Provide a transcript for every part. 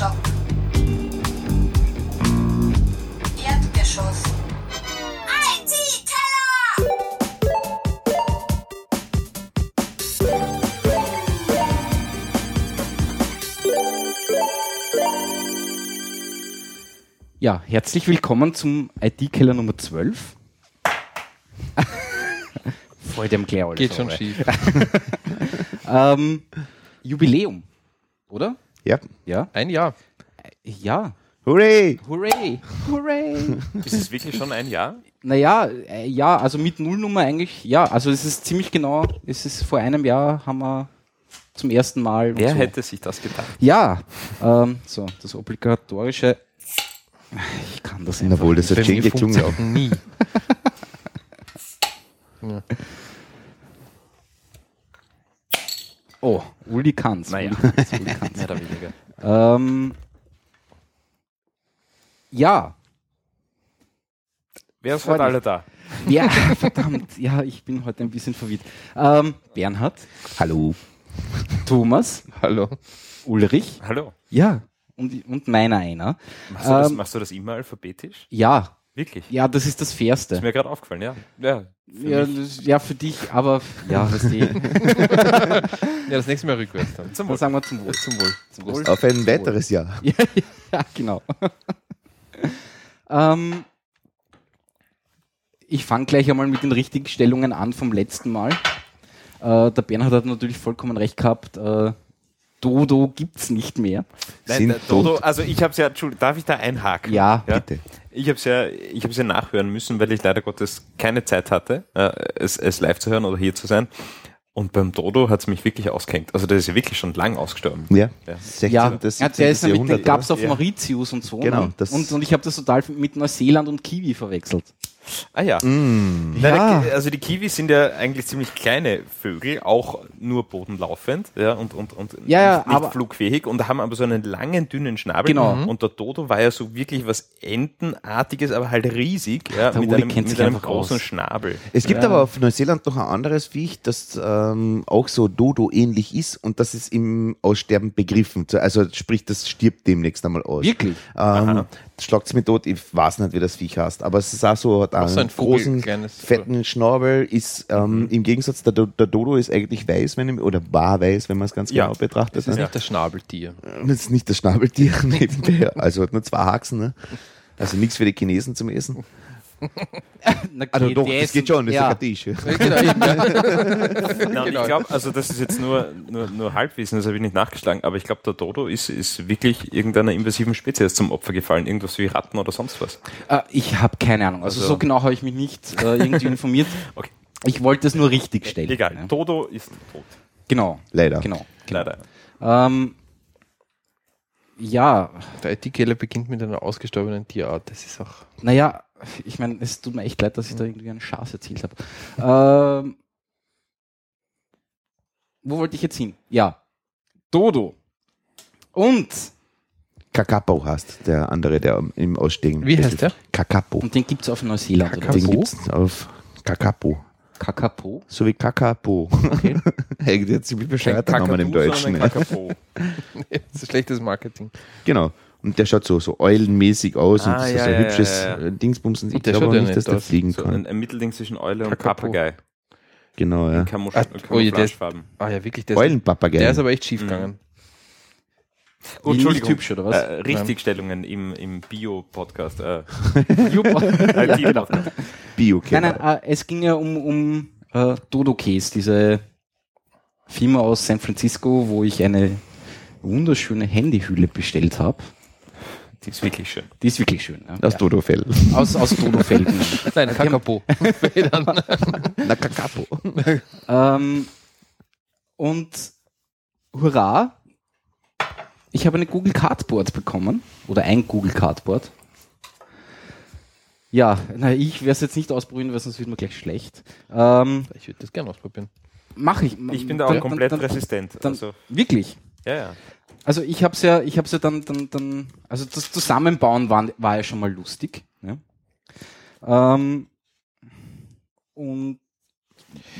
Stock. Erdgeschoss. Ja, herzlich willkommen zum IT-Keller Nummer 12. Voll dem alles Geht schon schief. Ähm, Jubiläum, oder? Ja. Ja? Ein Jahr. Ja. Hooray! Hooray! Hooray! Ist es wirklich schon ein Jahr? naja, äh, ja, also mit Nullnummer eigentlich, ja, also es ist ziemlich genau, es ist vor einem Jahr haben wir zum ersten Mal. Wer so. hätte sich das gedacht? Ja, ähm, so, das obligatorische. Ich kann das einfach. Jawohl, das Bei hat geklungen. funkt's auch nie. ja. Oh, Uli kann's. Naja. Uli kann's, Uli kann's. Mehr oder weniger. ähm, ja, Wer ist heute alle da? ja, verdammt, ja, ich bin heute ein bisschen verwirrt. Ähm, Bernhard, Hallo. Thomas, Hallo. Ulrich, Hallo. ja, und, und meiner einer. Machst du, das, Ähm, machst du das immer alphabetisch? Ja, Wirklich? ja, das ist das Ist Fairste. mir gerade aufgefallen, ja. Ja, für Ja, das, ja, für dich, aber ja, weißt du, Ja, das nächste Mal rückwärts dann. Zum dann Wohl. sagen wir zum Wohl. Zum Wohl. Zum Wohl. Auf ein weiteres Jahr. Ja, ja genau. ähm, ich fange gleich einmal mit den Richtigstellungen an vom letzten Mal. Äh, der Bernhard hat natürlich vollkommen recht gehabt. Äh, Dodo gibt's nicht mehr. Nein, Dodo, tot. also ich habe es ja, Entschuldigung, darf ich da einhaken? Ja, Bitte. Ich habe es ja, ich habe ja nachhören müssen, weil ich leider Gottes keine Zeit hatte, äh, es, es live zu hören oder hier zu sein. Und beim Dodo hat es mich wirklich ausgehängt. Also der ist ja wirklich schon lang ausgestorben. Ja. Ja. 16. Ja, das ja der ist nämlich, den Jahrhundert. gab's auf Ja. Mauritius und so. Genau, ne? das- und, und ich habe das total mit Neuseeland und Kiwi verwechselt. Ah ja. Mm. Nein, Ja. der- also die Kiwis sind ja eigentlich ziemlich kleine Vögel, auch nur bodenlaufend ja, und, und, und Ja, nicht, nicht flugfähig und haben aber so einen langen, dünnen Schnabel. Genau. Und der Dodo war ja so wirklich was Entenartiges, aber halt riesig, ja, Der mit Uli einem, mit einem großen aus. Schnabel. Es gibt Ja. aber auf Neuseeland noch ein anderes Viech, das ähm, auch so Dodo ähnlich ist und das ist im Aussterben begriffen. Also sprich, das stirbt demnächst einmal aus. Wirklich? Ähm, schlagt's mir tot, ich weiß nicht, wie das Viech heißt, aber es ist auch so, hat Auch einen so ein Vogel, großen, kleines- fetten Schnabel, ist ähm, im Gegensatz, der, der Dodo ist eigentlich weiß, wenn ich, oder war weiß, wenn man es ganz Ja. genau betrachtet. Das ist ne? nicht das Schnabeltier. Das ist nicht das Schnabeltier nebenher, also hat nur zwei Haxen, ne? Also nichts für die Chinesen zum Essen. Na, Also doch, das ist- geht schon, das ja. ist ein Tisch. genau. Na, und Genau. Ich glaube, also das ist jetzt nur, nur, nur Halbwissen, das habe ich nicht nachgeschlagen, aber ich glaube, der Dodo ist, ist wirklich irgendeiner invasiven Spezies zum Opfer gefallen, irgendwas wie Ratten oder sonst was. Äh, ich habe keine Ahnung. Also, Also- so genau habe ich mich nicht äh, irgendwie informiert. Okay. Ich wollte es nur richtig stellen. Egal, Ja. Dodo ist tot. Genau. Leider. Genau. genau. Leider. Ähm, ja, Der IT-Keller beginnt mit einer ausgestorbenen Tierart. Das ist auch. naja, ich meine, es tut mir echt leid, dass ich da irgendwie einen Schaß erzählt habe. Ähm, wo wollte ich jetzt hin? Ja, Dodo. Und, Kakapo heißt der andere, der im Ausstehen. Wie heißt der? Kakapo. und den gibt es auf Neuseeland. Kakapo? Den was? gibt's auf Kakapo. Kakapo. So wie Kakapo. Okay. Eigentlich hat ziemlich bescheuerter Namen im Deutschen. Ne? Kakapo. Das ist schlechtes Marketing. Genau. Und der schaut so, so eulenmäßig aus Ah, und das ist ja, so ein ja, hübsches ja, ja. äh, Dingsbums. Und ich Der glaube auch nicht, dass der fliegen So kann. ein, ein Mittelding zwischen Eule und Kakapo. Papagei. Genau, ja. Camoufla- Ah, oh der ist-. Ah ja, wirklich. Der ist, Eulenpapagei. der ist aber echt schief gegangen. Gut, Nicht Entschuldigung. hübsch, oder was? Äh, Richtigstellungen im, im Bio-Podcast. Äh, ja, IT genau. bio Nein, nein, äh, es ging ja um, um äh, Dodo Case, diese Firma aus San Francisco, wo ich eine wunderschöne Handyhülle bestellt habe. die ist wirklich schön. Die ist wirklich schön. Ja. Das Dodo-Fell. Aus, aus Dodo-Felden. Nein, Kakapo. Federn. Na, Kakapo. ähm, und hurra, ich habe eine Google Cardboard bekommen. Oder ein Google Cardboard. Ja, na, ich werde es jetzt nicht ausprobieren, weil sonst wird mir gleich schlecht. Ähm, Ich würde das gerne ausprobieren. Mache ich. Ich bin da auch Dann- komplett dann, dann, resistent. Dann, also, Wirklich. ja, ja. Also ich habe es ja, ich habe ja dann, dann, dann, also das Zusammenbauen war, war ja schon mal lustig. Ja. Ähm, und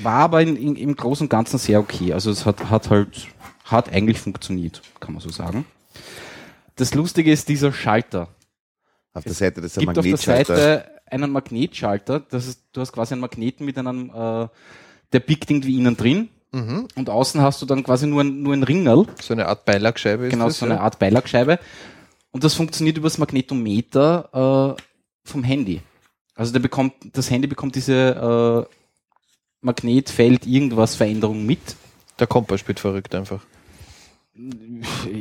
war aber in, in, im Großen und Ganzen sehr okay. Also es hat, hat halt, hat eigentlich funktioniert, kann man so sagen. Das Lustige ist dieser Schalter. Auf der Seite des Es gibt auf der. Seite einen Magnetschalter. Das ist, du hast quasi einen Magneten mit einem, äh, der biegt irgendwie innen drin. Mhm. Und außen hast du dann quasi nur ein, nur ein Ringerl. So eine Art Beilagscheibe ist Genau, das, so eine ja? Art Beilagscheibe. Und das funktioniert über das Magnetometer äh, vom Handy. Also der bekommt, das Handy bekommt diese äh, Magnetfeld irgendwas Veränderung mit. Der Kompass spielt verrückt einfach.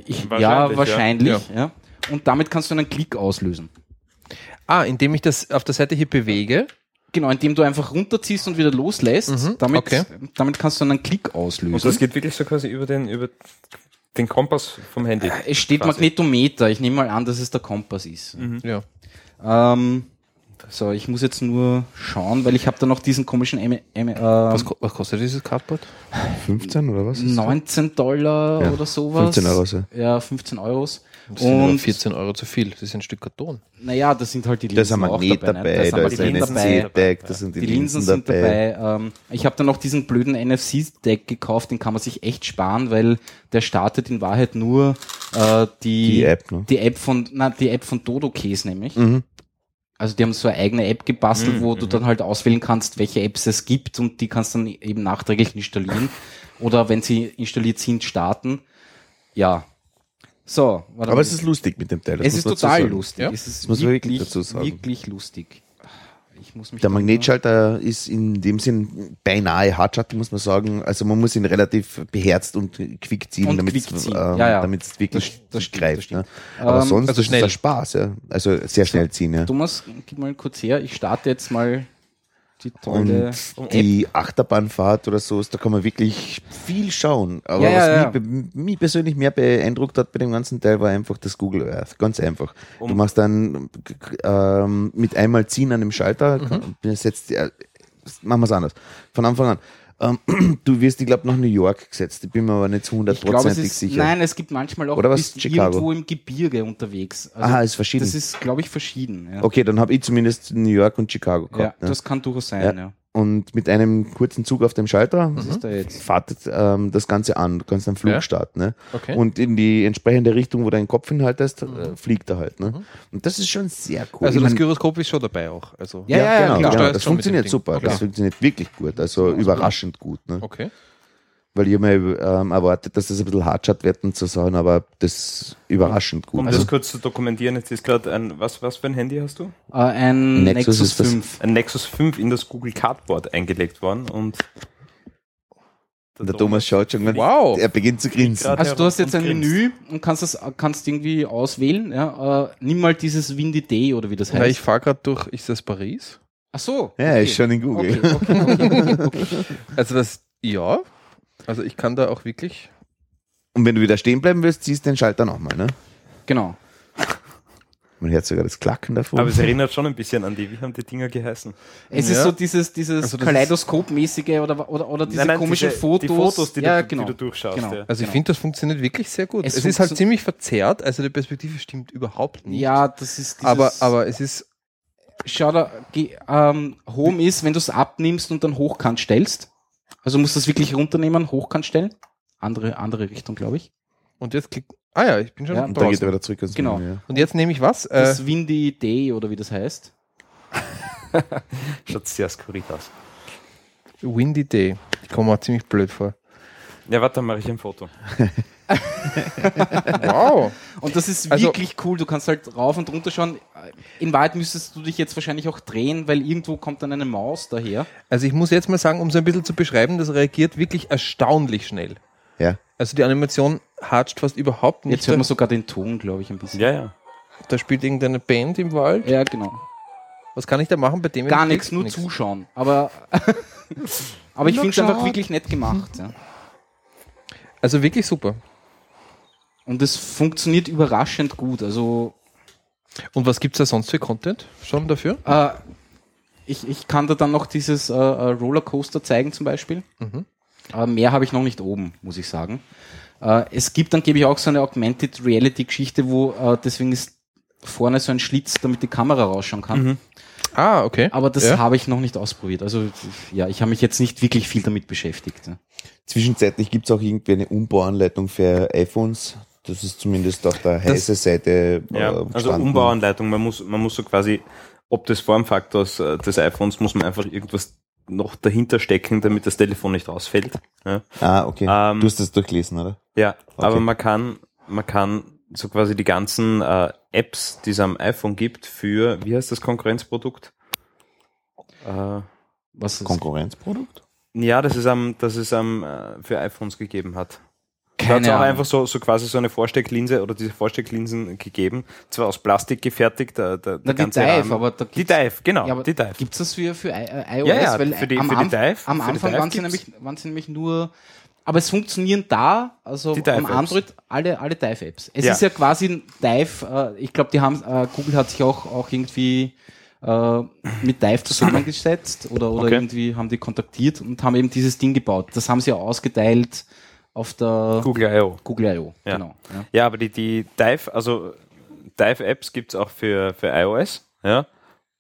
Ich, Wahrscheinlich, ja, ja. wahrscheinlich. Ja. Und damit kannst du einen Klick auslösen. Ah, indem ich das auf der Seite hier bewege. Genau, indem du einfach runterziehst und wieder loslässt, Mhm, damit, okay. damit kannst du einen Klick auslösen. Und das geht wirklich so quasi über den, über den Kompass vom Handy. es steht quasi. Magnetometer. Ich nehme mal an, dass es der Kompass ist. Ja. Ähm, so, ich muss jetzt nur schauen, weil ich habe da noch diesen komischen M M äh, Was, ko- was kostet dieses Cardboard? 15 oder was? ist das? 19 Dollar Ja, oder sowas. 15 Euro. so. Ja, 15 Euros. Das sind aber Und 14 Euro zu viel. Das ist ein Stück Karton. naja, das sind halt die Da ist Linsen ein Magnet auch dabei. dabei, da ist da ein. NFC-Deck, da sind die, Die Linsen Linsen sind dabei. dabei. Ähm, ich habe dann noch diesen blöden NFC-Deck gekauft, den kann man sich echt sparen, weil der startet in Wahrheit nur äh, die, Die App, ne? die App von, na, die App von Dodo Case nämlich. Mhm. Also die haben so eine eigene App gebastelt, Mhm, wo du mhm. dann halt auswählen kannst, welche Apps es gibt und die kannst dann eben nachträglich installieren. Oder wenn sie installiert sind, starten. Ja. So. warte Aber es ist lustig mit dem Teil. das es muss ist total sagen. lustig. Ja? Es ist muss man wirklich wirklich, dazu sagen. wirklich lustig. Ich muss mich Der Magnetschalter ist in dem Sinn beinahe Hartschalter, muss man sagen. Also man muss ihn relativ beherzt und quick ziehen, damit es ähm, Ja, ja. wirklich Das- das stimmt, greift. das stimmt. Ne? Aber Ähm, sonst also ist es ein Spaß, ja. Also sehr schnell ziehen, ja. Thomas, gib mal kurz her. Ich starte jetzt mal die tolle. Und die Achterbahnfahrt oder so, da kann man wirklich viel schauen. Aber Ja, ja, ja. was Mich, mich persönlich mehr beeindruckt hat bei dem ganzen Teil, war einfach das Google Earth. Ganz einfach. Du Um- machst dann ähm, mit einmal ziehen an dem Schalter, Mhm. setzt, ja, machen wir es anders. Von Anfang an. Ähm, du wirst, ich glaube, nach New York gesetzt. Ich bin mir aber nicht zu hundertprozentig sicher. nein, es gibt manchmal auch Oder was? irgendwo im Gebirge unterwegs. Also Aha, ist verschieden. Das ist, glaube ich, verschieden. Ja, Okay, dann habe ich zumindest New York und Chicago ja gehabt. ne? das kann durchaus sein. Ja. Ja. Und mit einem kurzen Zug auf dem Schalter da jetzt? fahrt ähm, das Ganze an. Du kannst einen Flug Ja. starten. Ne? Okay. Und in die entsprechende Richtung, wo dein Kopf hinhaltest, äh, fliegt er halt. Ne? Mhm. Und das ist schon sehr cool. also Ich das Gyroskop ist schon dabei auch. Also, Ja, ja, ja, genau, genau. Das funktioniert super. Okay. Das funktioniert wirklich gut. Also überraschend gut. Ne? Okay. Weil ich habe mir ähm, erwartet, dass das ein bisschen Hardshot wird und so Sachen, aber das überraschend gut. Um Also, das kurz zu dokumentieren, jetzt ist gerade ein, was, was für ein Handy hast du? Äh, ein Nexus Nexus, ist das. 5. Ein Nexus 5 in das Google Cardboard eingelegt worden und der Thomas schaut schon, Wow. er beginnt zu grinsen. Also du hast jetzt ein grinst. Menü und kannst das kannst irgendwie auswählen. Ja? Äh, nimm mal dieses Windy Day oder wie das Na, ich heißt. fahre gerade durch, ist das Paris? Ach so. Ja, okay. ist schon in Google. Okay, okay, okay, okay, okay. Also das, ja. Also ich kann da auch wirklich. Und wenn du wieder stehen bleiben willst, ziehst du den Schalter nochmal. Ne? Genau. Man hört sogar das Klacken davon. Aber es erinnert schon ein bisschen an die, wie haben die Dinger geheißen? Es Ja. ist so dieses, dieses Also Kaleidoskop-mäßige oder, oder, oder diese Nein, nein, komischen diese- Fotos. Die Fotos, die, ja, du, genau. die du durchschaust. Genau. Ja. Also ich Genau. finde, das funktioniert wirklich sehr gut. Es Es, ist halt ziemlich verzerrt, also die Perspektive stimmt überhaupt nicht. Ja, das ist dieses, aber, aber es ist. schau da, ähm, Home ist, wenn du es abnimmst und dann hochkant stellst. Also musst du es wirklich runternehmen, hochkant stellen. Andere, andere Richtung, glaube ich. Und jetzt klick. Ah ja, ich bin schon Ja, und dann geht er draußen. wieder zurück. ans Genau. Menü, ja. Und jetzt nehme ich was? Äh, Das Windy Day oder wie das heißt. Schaut sehr skurril aus. Windy Day. Ich komme mir ziemlich blöd vor. Ja, warte, dann mache ich ein Foto. Wow. Und das ist Also- wirklich cool. Du kannst halt rauf und runter schauen. In Wahrheit müsstest du dich jetzt wahrscheinlich auch drehen, weil irgendwo kommt dann eine Maus daher. Also ich muss jetzt mal sagen, um so ein bisschen zu beschreiben, das reagiert wirklich erstaunlich schnell. Ja. Also die Animation hatscht fast überhaupt nicht. Jetzt hört man sogar den Ton, glaube ich, ein bisschen. Ja, ja. da spielt irgendeine Band im Wald. Ja, genau. Was kann ich da machen bei dem? Gar ich nichts, nur Nix. zuschauen. Aber, aber ich finde es einfach wirklich nett gemacht. Ja. Also wirklich super. Und es funktioniert überraschend gut. Also Und was gibt's da sonst für Content schon dafür? äh, ich, ich kann da dann noch dieses äh, äh, Rollercoaster zeigen zum Beispiel. Mhm. Äh, mehr habe ich noch nicht oben, muss ich sagen. Äh, es gibt dann, gebe ich auch so eine Augmented Reality Geschichte, wo äh, deswegen ist vorne so ein Schlitz, damit die Kamera rausschauen kann. Mhm. Ah, okay. Aber das Ja. habe ich noch nicht ausprobiert. Also ja, ich habe mich jetzt nicht wirklich viel damit beschäftigt. Zwischenzeitlich gibt es auch irgendwie eine Umbauanleitung für iPhones. Das ist zumindest auf der heiße Seite. äh, Ja, also. Umbauanleitung, man muss, man muss so quasi, ob des Formfaktors äh, des iPhones, muss man einfach irgendwas noch dahinter stecken, damit das Telefon nicht ausfällt. Ja, Ah, okay. Ähm, du hast das durchlesen, oder? ja Okay. aber man kann, man kann so quasi die ganzen äh, Apps, die es am iPhone gibt, für, wie heißt das Konkurrenzprodukt? Äh, Was ist Konkurrenzprodukt? ja, das ist am, das es am äh, für iPhones gegeben hat. Da hat keine es auch einfach so, so quasi so eine Vorstecklinse oder diese Vorstecklinsen gegeben. Zwar aus Plastik gefertigt, der, der, Na, der die ganze Dive, Rahmen. aber da Die gibt's- Dive, genau, Ja, die Dive. Gibt's das für, für I- äh, iOS? Ja, ja, Weil für die- am, für die Dive- am die Anfang waren sie, nämlich, waren sie nämlich nur, aber es funktionieren da, also Die am. Android, alle, alle Dive-Apps. Es Ja. ist ja quasi ein Dive, äh, ich glaube, die haben, äh, Google hat sich auch, auch irgendwie äh, mit Dive zusammengesetzt oder, oder Okay. irgendwie haben die kontaktiert und haben eben dieses Ding gebaut. Das haben sie auch ausgeteilt auf der Google I.O. Google I.O. Ja. Genau. Ja. Ja, aber die, die Dive, also Dive-Apps gibt's auch für, für iOS, ja.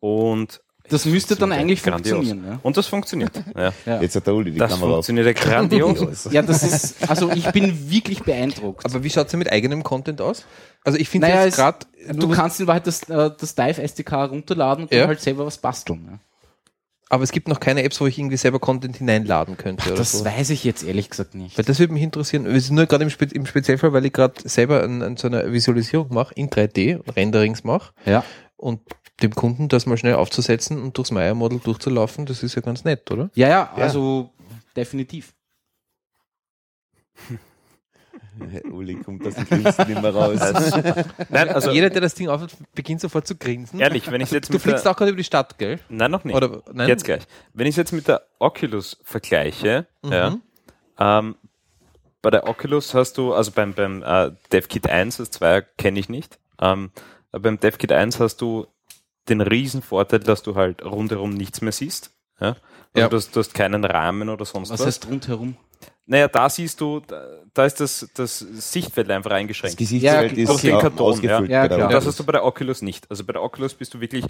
Und Das müsste dann eigentlich grandios. funktionieren. Ja. Und das funktioniert. Ja. Ja. Jetzt hat der Uli die Das Kamera auf. funktioniert ja grandios. ja, das ist, also ich bin wirklich beeindruckt. Aber wie schaut's denn mit eigenem Content aus? Also ich finde Naja, jetzt es- gerade, Du kannst in Wahrheit das, äh, das Dive SDK runterladen und Ja. dann halt selber was basteln. Ja. aber es gibt noch keine Apps, wo ich irgendwie selber Content hineinladen könnte. oder Das so. weiß ich jetzt ehrlich gesagt nicht. Weil das würde mich interessieren. Es ist nur gerade im, Spe im Speziellfall, weil ich gerade selber an, an so einer Visualisierung mache, in 3D, Renderings mache Ja. und dem Kunden das mal schnell aufzusetzen und durchs Maya-Model durchzulaufen, das ist ja ganz nett, oder? Ja, ja, also definitiv. Uli kommt aus dem Grinsen nicht mehr raus. Nein, also Jeder, der das Ding aufhat, beginnt sofort zu grinsen. ehrlich, wenn ich jetzt Du mit fliegst der, auch gerade über die Stadt, gell? Nein, noch nicht. Oder, nein? Jetzt gleich. Wenn ich es jetzt mit der Oculus vergleiche, Mhm. ja, ähm, bei der Oculus hast du, also beim, beim äh, DevKit 1, das 2 kenne ich nicht, ähm, aber beim DevKit 1 hast du den riesen Vorteil, dass du halt rundherum nichts mehr siehst. Ja? Also Ja. Du, hast, du hast keinen Rahmen oder sonst was. Was heißt rundherum? Naja, da siehst du, da, ist das, das Sichtfeld einfach Das eingeschränkt. Gesichtsfeld Ja, ist okay. auch Karton, ausgefüllt. ja. Ja, bei der klar. Und das hast du bei der Oculus nicht. Also bei der Oculus bist du wirklich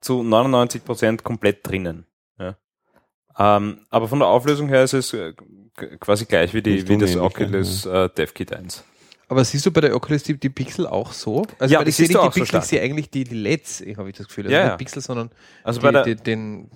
zu 99% komplett drinnen. Ja. Ähm, aber von der Auflösung her ist es äh, quasi gleich wie, die, Nicht wie das Oculus äh, DevKit 1. Aber siehst du bei der Oculus die, die Pixel auch so? Also Ja, weil das ich sehe nicht die so Pixel, stark. ich sehe eigentlich die, die LEDs, habe ich das Gefühl. Also Ja, nicht ja. Pixel, sondern Also die, bei der, die, den,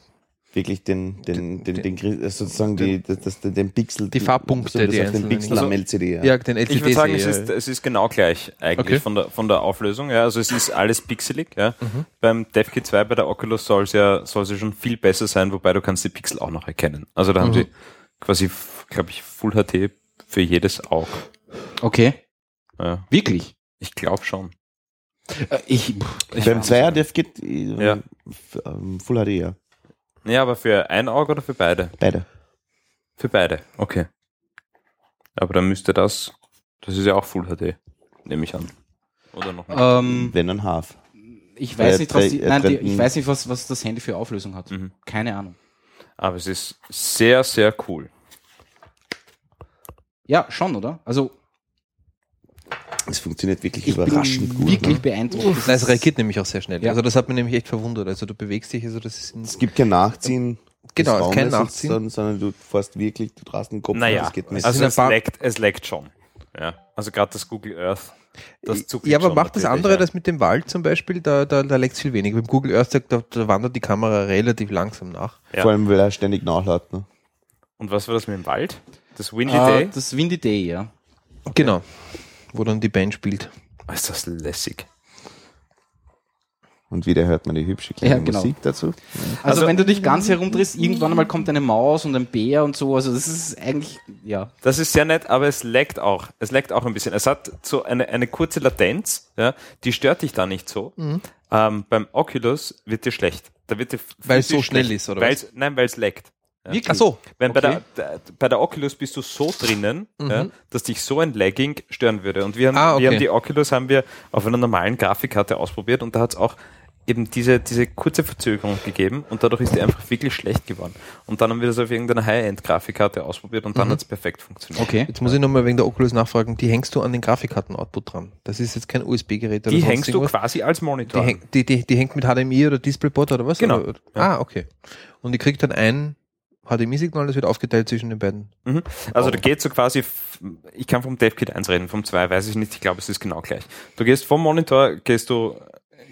Wirklich den, den, den, Den- den, sozusagen die, das, das, den Pixel. Die Farbpunkte, die auf den. Pixel am LCD. Ja. ja, den LCD ich würde sagen, es ist, es ist genau gleich eigentlich Okay. von, der, von der Auflösung. Ja. Also es ist alles pixelig. Ja. Mhm. Beim DevKit 2 bei der Oculus soll es ja, soll es ja schon viel besser sein, wobei du kannst die Pixel auch noch erkennen. Also da haben Mhm. sie quasi, glaube ich, Full HD für jedes Auge. Okay. Ja. Wirklich? Ich glaube schon. Äh, ich, Ich Beim weiß Zweier nicht. Dev geht äh, Ja. ähm, Full HD, ja. Ja, aber für ein Auge oder für beide? Beide. Für beide, okay. Aber dann müsste das, das ist ja auch Full HD, nehme ich an. Oder noch nicht? ähm, Wenn ein Half. ich weiß Äh, nicht, was die, äh, nein, die, ich weiß nicht, was, was das Handy für Auflösung hat. Mhm. Keine Ahnung. Aber es ist sehr, sehr cool. Ja, schon, oder? Also Es funktioniert wirklich ich überraschend bin gut. wirklich Ne? beeindruckt. Nein, es reagiert nämlich auch sehr schnell. Ja. Also das hat mich nämlich echt verwundert. Also du bewegst dich, also das ist ein, Es gibt kein Nachziehen. Genau, kein Raumes, Nachziehen. Sondern, sondern du fährst wirklich, du drast den Kopf Naja, und es geht mit. Also- also es leckt, es leckt schon. Ja, also gerade das Google Earth, das ja, aber macht das andere, ja. das mit dem Wald zum Beispiel, da, da, da leckt es viel weniger. Beim Google Earth, da, da wandert die Kamera relativ langsam nach. ja. Vor allem, weil er ständig nachlädt. Ne? Und was war das mit dem Wald? Das Windy Äh, Day? das Windy Day, ja. Genau. Wo dann die Band spielt. Oh, ist das lässig. Und wieder hört man die hübsche kleine Ja, genau. Musik dazu. Also, Also- wenn du dich ganz herumdrehst, irgendwann einmal kommt eine Maus und ein Bär und so. Also das ist eigentlich, ja. Das ist sehr nett, aber es leckt auch. Es leckt auch ein bisschen. Es hat so eine, eine kurze Latenz, ja, die stört dich da nicht so. Mhm. Ähm, beim Oculus wird dir schlecht. Da wird dir Weil es so schnell schlecht. ist, oder Weil's, Nein, weil es leckt. Wirklich? Ach so. Wenn bei, Okay. der, der, bei der Oculus bist du so drinnen, Mhm. ja, dass dich so ein Lagging stören würde. Und wir haben, Ah, okay. wir haben die Oculus haben wir auf einer normalen Grafikkarte ausprobiert und da hat es auch eben diese, diese kurze Verzögerung gegeben und dadurch ist die einfach wirklich schlecht geworden. Und dann haben wir das auf irgendeiner High-End-Grafikkarte ausprobiert und dann Mhm. hat es perfekt funktioniert. Okay. Jetzt muss ich nochmal wegen der Oculus nachfragen, die hängst du an den Grafikkarten-Output dran. Das ist jetzt kein USB-Gerät oder Die sonst hängst du irgendwas. quasi als Die, Monitor. häng, die, die, die hängt mit HDMI oder DisplayPort oder was? Genau, Oder? ja. Ah, okay. Und die kriegt dann ein HDMI-Signal, das wird aufgeteilt zwischen den beiden. Mhm. Also da geht so quasi, ich kann vom DevKit 1 reden, vom 2 weiß ich nicht, ich glaube es ist genau gleich. Du gehst vom Monitor, gehst du,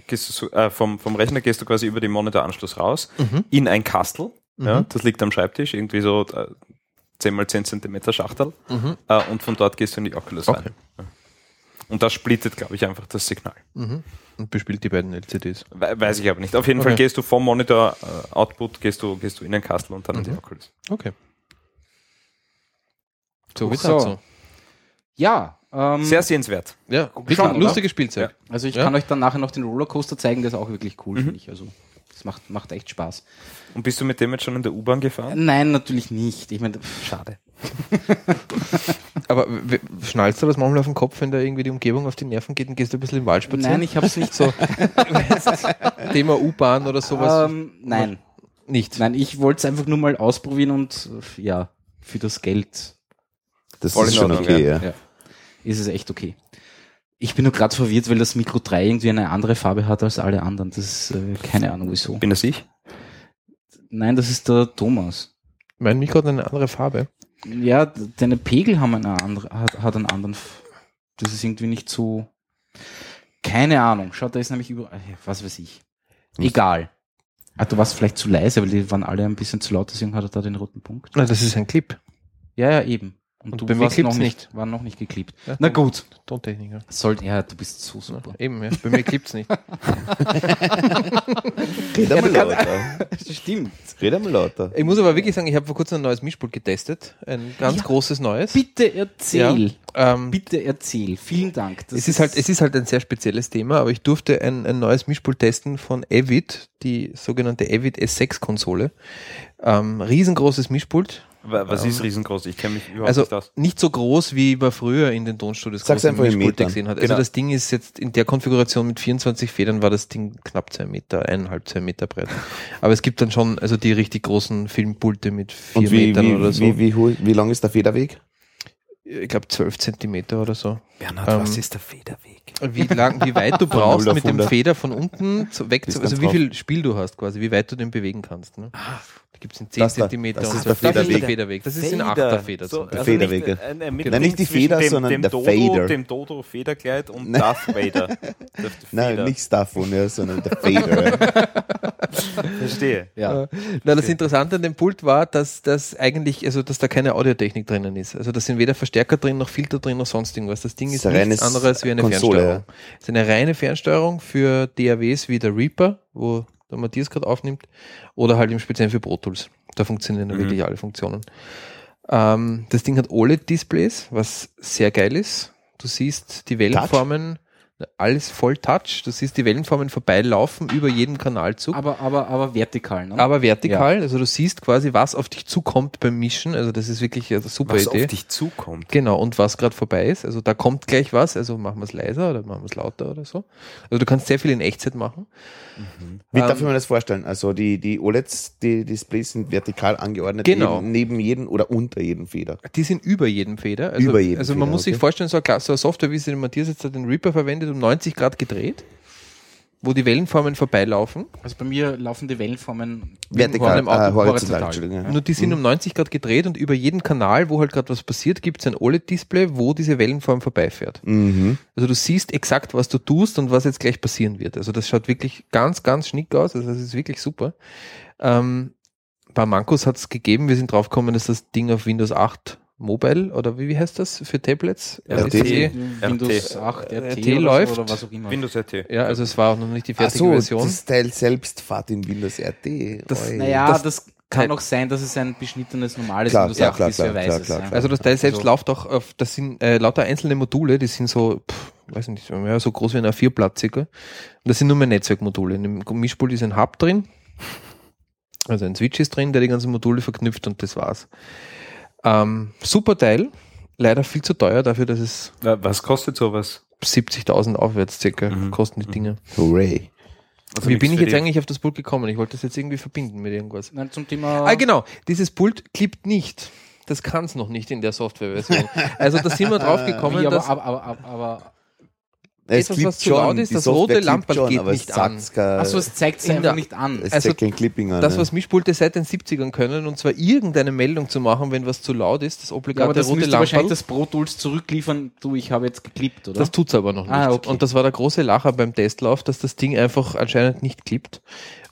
gehst du äh, vom, vom Rechner gehst du quasi über den Monitoranschluss raus, Mhm. in ein Kastel, ja, das liegt am Schreibtisch, irgendwie so äh, 10 mal 10 Zentimeter Schachtel Mhm. äh, und von dort gehst du in die Oculus Okay. rein. Ja. Und das splittet, glaube ich, einfach das Signal. Mhm. Und bespielt die beiden LCDs. We weiß ich aber nicht. Auf jeden Fall Okay. gehst du vom Monitor äh, Output, gehst du, gehst du in ein Kastel und dann in die Mhm. Oculus. Okay. So wie So. dazu. Ja, ähm, Sehr sehenswert. Ja, wirklich Schon, lustiges Spielzeug. also ich Ja. kann euch dann nachher noch den Rollercoaster zeigen, der ist auch wirklich cool, Mhm. finde ich. Also das macht, macht echt Spaß. Und bist du mit dem jetzt schon in der U-Bahn gefahren? Nein, natürlich nicht. Ich meine, schade. Aber schnallst du das manchmal auf den Kopf, wenn da irgendwie die Umgebung auf die Nerven geht und gehst du ein bisschen im Wald spazieren? Nein, ich habe es nicht so. Thema U-Bahn oder sowas. Ähm, nein, nicht. nein, ich wollte es einfach nur mal ausprobieren und ja, für das Geld Das Voll ist schon Ordnung, okay, ja. ja. Ja. ist es echt okay. Ich bin nur gerade verwirrt, weil das Mikro 3 irgendwie eine andere Farbe hat als alle anderen. Das ist äh, keine Ahnung wieso. Bin das ich? Nein, das ist der Thomas. Mein Mikro hat eine andere Farbe. Ja, deine Pegel haben eine andere, hat, hat einen anderen. F- Das ist irgendwie nicht so. Keine Ahnung. Schaut, da ist nämlich über. äh, Was weiß ich. Egal. Ah, du warst vielleicht zu leise, weil die waren alle ein bisschen zu laut, deswegen hat er da den roten Punkt. Nein, das ist ein Clip. Ja, ja, eben. Und, Und du bei mir warst noch nicht, war noch nicht geklebt. Ja, Na gut. Tontechniker. Soll, ja, du bist so super. Eben, ja. Bei mir klippt's nicht. Red einmal lauter. Stimmt. Red einmal lauter. Ich muss aber wirklich sagen, ich habe vor kurzem ein neues Mischpult getestet. Ein ganz Ja. großes neues. Bitte erzähl. Ähm, Bitte erzähl. Vielen Dank. Das es ist halt, es ist halt ein sehr spezielles Thema, aber ich durfte ein, ein neues Mischpult testen von Avid, die sogenannte Avid S6 Konsole. Ähm, riesengroßes Mischpult. Wa- Was Ähm, ist riesengroß? Ich kenne mich überhaupt Also nicht aus. nicht so groß, wie man früher in den Tonstudios Sag's große Mischpulte Metern. gesehen hat. Genau. Also das Ding ist jetzt in der Konfiguration mit 24 Federn war das Ding knapp zwei Meter, eineinhalb, zwei Meter breit. Aber es gibt dann schon also die richtig großen Filmpulte mit vier wie, Metern wie, oder so. wie, wie, wie, wie lang ist der Federweg? Ich glaube zwölf Zentimeter oder so. Bernhard, ähm, was ist der Federweg? Wie lang, wie weit du brauchst 0 auf mit dem 100. Feder von unten zu, weg zu, also wie drauf. viel Spiel du hast quasi, wie weit du den bewegen kannst. Ne? Da gibt es in 10 Das da, Zentimeter das und ist so. der Das ist der Federweg. Das ist in Achterfeder. So, Beispiel. also Federweg, Nicht, ein, ein Nein, nicht die Feder, dem, sondern dem der Dodo, Fader. dem Dodo Federkleid und Nein. Darth Vader. Der Nein, nicht davon, ja, sondern der Fader. Verstehe. Ja. Äh, Na, das Interessante an dem Pult war, dass das eigentlich, also dass da keine Audiotechnik drinnen ist. Also da sind weder Verstärker drin, noch Filter drin, noch sonst irgendwas. Das Ding ist ist nichts anderes wie eine Konsole, Fernsteuerung. Es ist eine reine Fernsteuerung für DAWs wie der Reaper, wo der Matthias gerade aufnimmt, oder halt im Speziellen für Pro Tools. Da funktionieren ja Mhm. wirklich alle Funktionen. Ähm, das Ding hat OLED-Displays, was sehr geil ist. Du siehst die Wellenformen, alles voll Touch. Du siehst die Wellenformen vorbeilaufen über jeden Kanalzug. Aber, aber, aber vertikal, ne? Aber vertikal, also du siehst quasi, was auf dich zukommt beim Mischen. Also das ist wirklich eine super Was Idee. auf dich zukommt. Genau, und was gerade vorbei ist. Also da kommt gleich was, also machen wir es leiser oder machen wir es lauter oder so. Also du kannst sehr viel in Echtzeit machen. Wie Ähm, darf ich mir das vorstellen? Also die, die OLEDs, die Displays sind vertikal angeordnet, Genau. neben, neben jedem oder unter jedem Feder. Die sind über jedem Feder. Also, Über jedem also man Feder, muss sich okay. vorstellen, so eine, so eine Software, wie sie den Matthias jetzt hat, den Reaper verwendet, um 90 Grad gedreht, wo die Wellenformen vorbeilaufen. Also bei mir laufen die Wellenformen Vertikal, im Auto äh, horizontal, horizontal. Ja. Nur die sind um 90 Grad gedreht und über jeden Kanal, wo halt gerade was passiert, gibt es ein OLED-Display, wo diese Wellenform vorbeifährt. Mhm. Also du siehst exakt, was du tust und was jetzt gleich passieren wird. Also das schaut wirklich ganz, ganz schnick aus. Also das ist wirklich super. Ähm, bei Mankos hat es gegeben, wir sind draufgekommen, dass das Ding auf Windows 8 Mobile oder wie, wie heißt das für Tablets? RT. Äh, Windows 8, RT, RT läuft. Oder was auch immer. Windows RT. Ja, also es war auch noch nicht die Ach fertige so, Version. das Teil selbst fährt in Windows RT. Das- naja, das- das, kann auch sein, dass es ein beschnittenes normales Klar, Windows ja, 8 klar, ist, wer klar, weiß klar, es. klar, ja. klar. Also das Teil selbst Also- läuft auch auf, das sind äh, lauter einzelne Module, die sind so, pff, weiß nicht, ja, so groß wie ein A4-Platziger. Und das sind nur mehr Netzwerkmodule. In dem Mischpult ist ein Hub drin, also ein Switch ist drin, der die ganzen Module verknüpft und das war's. Ähm, super Teil, leider viel zu teuer dafür, dass es Äh, Was kostet sowas? 70.000 aufwärts circa Mhm. kosten die Dinge. Hooray. Also Wie bin ich jetzt eigentlich auf das Pult gekommen? Ich wollte das jetzt irgendwie verbinden mit irgendwas. Nein, zum Thema. Ah, genau. Dieses Pult klippt nicht. Das kann es noch nicht in der Softwareversion. Also da sind wir drauf gekommen, Wie, aber, dass aber, aber, aber, aber Es etwas, was zu laut ist, das rote Lampe schon, geht aber nicht es an. Achso, es zeigt es In einfach nicht an. es also zeigt kein Clipping an. Das, ne? was Mischpulte seit den 70ern können, und zwar irgendeine Meldung zu machen, wenn was zu laut ist, das Ja, aber obligate das rote müsste wahrscheinlich Lampe. das Pro Tools zurückliefern. Du, ich habe jetzt geklippt, oder? Das tut's aber noch nicht. Ah, okay. Und das war der große Lacher beim Testlauf, dass das Ding einfach anscheinend nicht klippt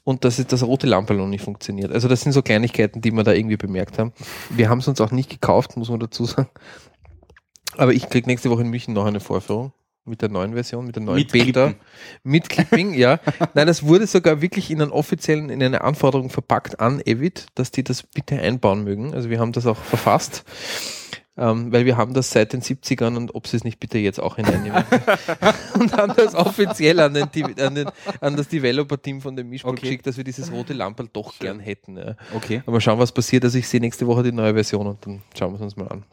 und dass es- das rote Lampe noch nicht funktioniert. Also das sind so Kleinigkeiten, die wir da irgendwie bemerkt haben. Wir haben es uns auch nicht gekauft, muss man dazu sagen. Aber ich krieg nächste Woche in München noch eine Vorführung mit der neuen Version, mit der neuen Mit Beta. Klippen. Mit Clipping, ja. Nein, das wurde sogar wirklich in einen offiziellen, in eine Anforderung verpackt an Evit, dass die das bitte einbauen mögen. Also wir haben das auch verfasst. Ähm, weil wir haben das seit den 70ern und ob sie es nicht bitte jetzt auch hineinnehmen. und haben das offiziell an, den, an, den, an das Developer-Team von dem Mischpult Okay. geschickt, dass wir dieses rote Lampe doch gern hätten. Ja. okay. Aber schauen, was passiert. Also ich sehe nächste Woche die neue Version und dann schauen wir es uns mal an.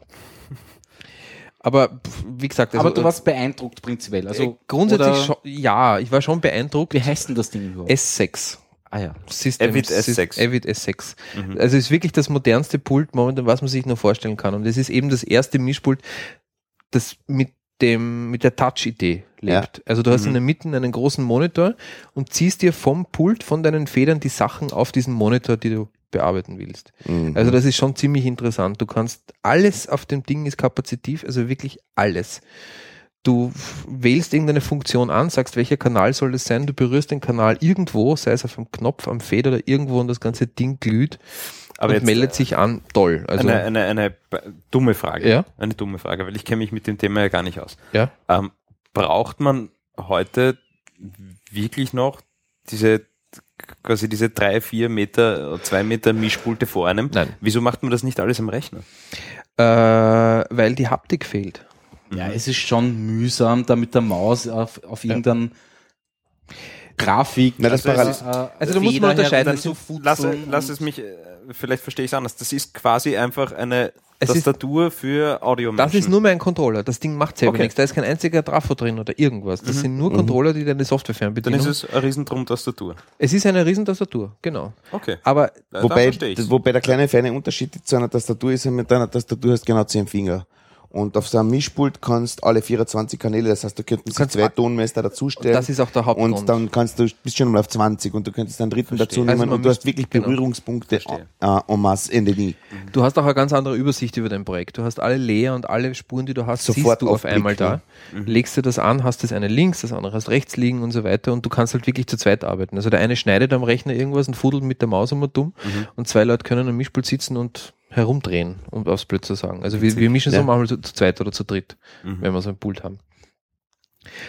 Aber wie gesagt, also, aber du warst beeindruckt prinzipiell. Also äh, grundsätzlich schon, ja, ich war schon beeindruckt. Wie heißt denn das Ding überhaupt? S6. ah ja. System, Avid S6. Avid S6. Also ist wirklich das modernste Pult momentan, was man sich nur vorstellen kann. Und es ist eben das erste Mischpult, das mit dem, mit der Touch-Idee lebt. Also du hast in der Mitte einen großen Monitor und ziehst dir vom Pult, von deinen Federn die Sachen auf diesen Monitor, die du bearbeiten willst. Mhm. Also das ist schon ziemlich interessant. Du kannst alles auf dem Ding ist kapazitiv, also wirklich alles. Du wählst irgendeine Funktion an, sagst, welcher Kanal soll das sein, du berührst den Kanal irgendwo, sei es auf einem Knopf, am Feder oder irgendwo und das ganze Ding glüht Aber und meldet äh, sich an. Toll. Also, eine, eine, eine dumme Frage. Ja. Eine dumme Frage, weil ich kenne mich mit dem Thema ja gar nicht aus. ja. Ähm, braucht man heute wirklich noch diese quasi diese drei, vier Meter, zwei Meter Mischpulte vor einem? Nein. Wieso macht man das nicht alles am Rechner? Äh, weil die Haptik fehlt. Ja, es ist schon mühsam, da mit der Maus auf, auf irgendein Grafik. Na, das Also äh, Also du musst Feder mal unterscheiden, zu sind- Lass, lass es mich, äh, vielleicht verstehe ich es anders. Das ist quasi einfach eine Es ist- Tastatur für Audio Das ist nur mein Controller. Das Ding macht selber Okay. nichts. Da ist kein einziger Trafo drin oder irgendwas. Das sind nur Controller, die deine Software Dann fernbedienen. ist es eine Riesentrum-Tastatur. es ist eine Riesentastatur, genau. Okay. Aber dann Wobei, wobei der kleine feine Unterschied zu einer Tastatur ist, mit einer Tastatur hast du genau 10 Finger. Und auf so einem Mischpult kannst alle 24 Kanäle, das heißt, du könntest kannst zwei Tonmeister dazustellen. das ist auch der Hauptgrund. Und dann kannst du, bist schon mal auf 20 und du könntest einen dritten dazu Also nehmen man und du hast wirklich genau. Berührungspunkte Verstehe. äh, en masse Ende nie. Du hast auch eine ganz andere Übersicht über dein Projekt. Du hast alle Layer und alle Spuren, die du hast, Sofort siehst du auf einmal da. ja. Legst du das an, hast das eine links, das andere hast rechts liegen und so weiter und du kannst halt wirklich zu zweit arbeiten. Also der eine schneidet am Rechner irgendwas und fudelt mit der Maus immer dumm und zwei Leute können am Mischpult sitzen und herumdrehen, um aufs Blöd zu sagen. Also wir, wir mischen so Ja. manchmal zu, zu zweit oder zu dritt, Mhm. wenn wir so ein Pult haben.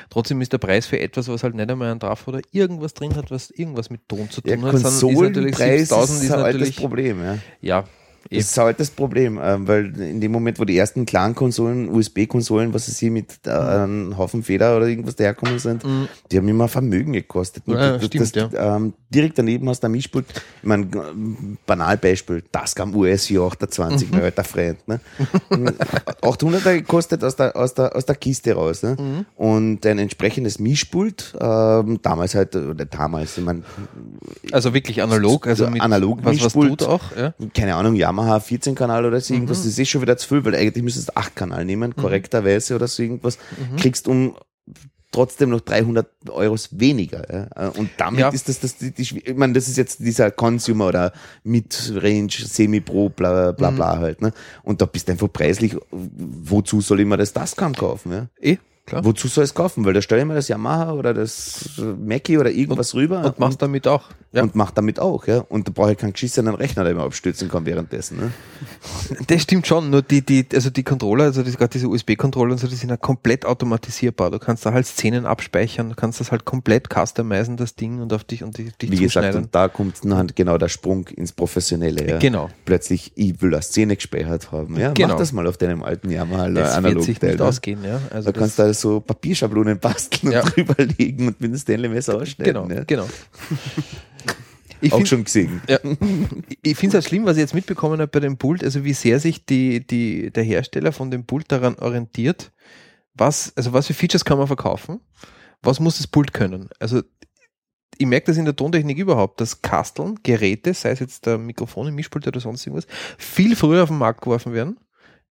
Trotzdem ist der Preis für etwas, was halt nicht einmal ein Trafo oder irgendwas drin hat, was irgendwas mit Ton zu tun hat, dann ist natürlich Konsolenpreis ist, 7000 ist altes natürlich, Problem. Ja. ja, Das ist ein altes Problem, ähm, weil in dem Moment, wo die ersten kleinen Konsolen, USB-Konsolen, was sie mit äh, einem Haufen Feder oder irgendwas daherkommen sind, die haben immer Vermögen gekostet. Mhm. Ja, das, stimmt, das, ähm, direkt daneben hast du ein Mischpult, ich mein, Banalbeispiel, das kam US 28, Mhm. mein alter Freund. Ne? 800er gekostet aus der, aus der, aus der Kiste raus. Ne? Mhm. Und ein entsprechendes Mischpult, ähm, damals halt, oder damals, ich mein, Also wirklich analog, also So mit analog was, was tut auch, ja. keine Ahnung, Yamaha 14 Kanal oder so irgendwas, das ist schon wieder zu viel, weil eigentlich müsstest du 8 Kanal nehmen, korrekterweise oder so irgendwas, kriegst um trotzdem noch 300 Euros weniger. Ja? Und damit Ja. ist das, das die, die, ich meine, das ist jetzt dieser Consumer oder Mid-Range, Semi-Pro, bla bla bla halt. Ne? Und da bist du einfach preislich, wozu soll ich mir das Tascam kaufen? Ja? Eh, klar. Wozu soll ich es kaufen? Weil da stelle ich mir das Yamaha oder das Mackie oder irgendwas rüber Und machst damit auch. Ja. und macht damit auch, ja. Und da brauche ich keinen geschissenen Rechner, der mir abstürzen kann währenddessen. Ne? Das stimmt schon, nur die, die, also die Controller, also die, gerade diese USB-Controller und so, die sind ja komplett automatisierbar. Du kannst da halt Szenen abspeichern, du kannst das halt komplett customizen, das Ding und auf dich und dich, dich Wie gesagt, und da kommt dann halt genau der Sprung ins Professionelle. Ja. Genau. Plötzlich, ich will eine Szene gespeichert haben. Ja, Genau. Mach das mal auf deinem alten Yamaha Das wird sich nicht ausgehen, ja. Also Da kannst das, du so Papierschablonen basteln Ja. und drüber legen und mit dem Stanley-Messer ausschneiden. genau, ja. genau. Ich Auch find- schon gesehen. Ja. Ich finde es halt schlimm, was ich jetzt mitbekommen habe bei dem Pult, also wie sehr sich die, die, der Hersteller von dem Pult daran orientiert, was, also was für Features kann man verkaufen, was muss das Pult können. Also ich merke das in der Tontechnik überhaupt, dass Kasteln, Geräte, sei es jetzt der Mikrofon, ein Mischpult oder sonst irgendwas, viel früher auf den Markt geworfen werden.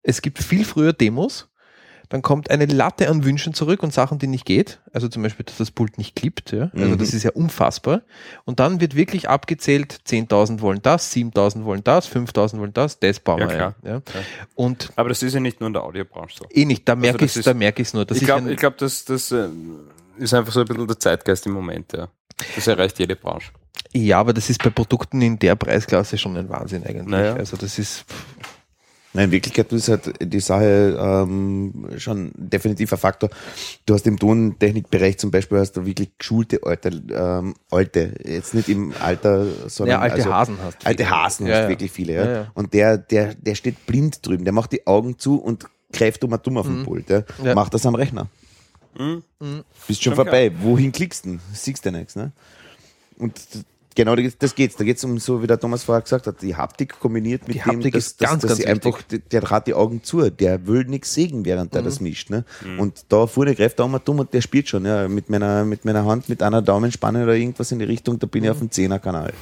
Es gibt viel früher Demos. Dann kommt eine Latte an Wünschen zurück und Sachen, die nicht geht. Also zum Beispiel, dass das Pult nicht klippt. Ja? Also Mhm. das ist ja unfassbar. Und dann wird wirklich abgezählt, 10.000 wollen das, 7.000 wollen das, 5.000 wollen das, das bauen Ja, wir klar. ein. Ja? Und Aber das ist ja nicht nur in der Audiobranche so. eh nicht, da merke das ich es nur. Dass ich glaube, glaub, das, das äh, ist einfach so ein bisschen der Zeitgeist im Moment, ja. Das erreicht jede Branche. Ja, aber das ist bei Produkten in der Preisklasse schon ein Wahnsinn eigentlich. Naja. Also das ist, Nein, in Wirklichkeit ist halt die Sache ähm, schon definitiv ein Faktor. Du hast im Tontechnikbereich zum Beispiel hast du wirklich geschulte alte, ähm, alte, jetzt nicht im Alter, sondern ja, alte also, Hasen hast. alte Hasen Ja, hast ja. wirklich viele. Ja. Ja, ja. Und der, der, der steht blind drüben, der macht die Augen zu und greift um dumm auf den Pult. Ja. Mhm. Ja. Macht das am Rechner. Hm? Bist schon Schon vorbei. Wohin klickst du? denn? Siehst du nichts, ne? Und genau das geht's. Da geht's um, so wie der Thomas vorher gesagt hat, die Haptik kombiniert mit Die dem, Haptik dass, ist dass, ganz, dass ganz sie einfach, der hat die Augen zu, der will nichts sehen, während Mhm. er das mischt, ne? Und da vorne greift er um und dumm und der spielt schon, ja, mit meiner, mit meiner Hand, mit einer Daumenspanne oder irgendwas in die Richtung, da bin ich auf dem Zehner-Kanal.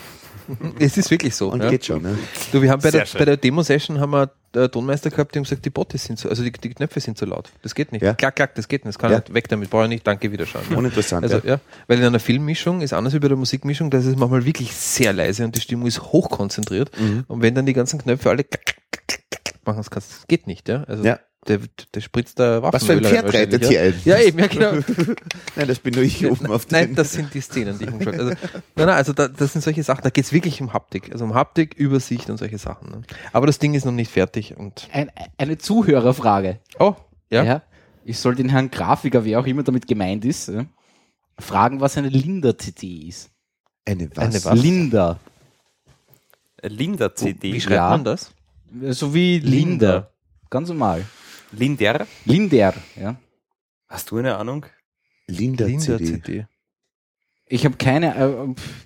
Es ist wirklich so. Und ja. geht schon, ne? Du, wir haben bei Sehr der, schön. bei der Demo-Session haben wir äh, Tonmeister gehabt, die haben gesagt, die Botte sind so, also die, die Knöpfe sind zu laut. Das geht nicht. Ja. Klack, klack, das geht nicht. Das kann Ja. nicht. Weg damit, brauche ich nicht, danke, wiederschauen. Uninteressant, Also, ja. ja. Weil in einer Filmmischung ist anders wie bei der Musikmischung, da ist es manchmal wirklich sehr leise und die Stimmung ist hochkonzentriert. Mhm. Und wenn dann die ganzen Knöpfe alle klack, klack, klack, machen, das geht nicht, ja. Also Ja. Der, der spritzt da Waffen. Was für ein Pferd reitet hier ein? Ja, eben, ja, genau. Nein, das bin nur ich oben auf Nein, den. das sind die Szenen, die ich umgeschaut habe. Also, nein, nein, also da, das sind solche Sachen, da geht's wirklich um Haptik. Also um Haptik, Übersicht und solche Sachen. Ne? Aber das Ding ist noch nicht fertig und. Ein, eine Zuhörerfrage. Oh, ja. Ich soll den Herrn Grafiker, wer auch immer damit gemeint ist, ja, fragen, was eine Linda-CD ist. Eine was? Eine was? Linda. Linda CD. Wie schreibt Ja. man das? So wie Linda. Linda. Ganz normal. Linder? Linder, ja. Hast du eine Ahnung? Linda, Linda CD. CD. Ich habe keine. Äh, pff,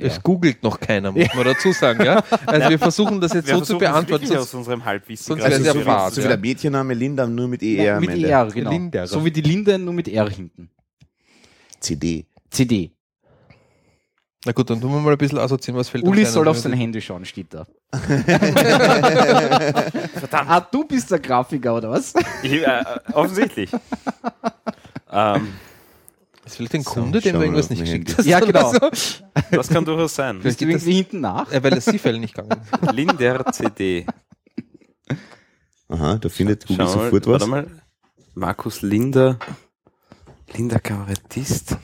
Es Ja. googelt noch keiner, muss man dazu sagen, ja? Also wir versuchen das jetzt Wir so zu beantworten. sonst- aus unserem Halbwissen. sonst Also ja so, wie, so ja. wie der Mädchenname Linda, nur mit ER am mit. ER, genau. Linda. So wie die Linde, nur mit R hinten. CD. CD. Na gut, dann tun wir mal ein bisschen assoziieren, was fällt Uli soll auf sein Handy schauen, steht da. Verdammt. Ah, du bist der Grafiker, oder was? Ich, äh, offensichtlich. ähm, Ist vielleicht ein So, Kunde, dem du irgendwas mal nicht geschickt hast? Ja, genau. So? das kann durchaus sein. Du geht das- irgendwie hinten nach? Ja, weil das Siefel nicht gegangen ist. Linder CD. Aha, da findet Google Schau mal, sofort was. warte mal. Markus Linder. Linder Kabarettist.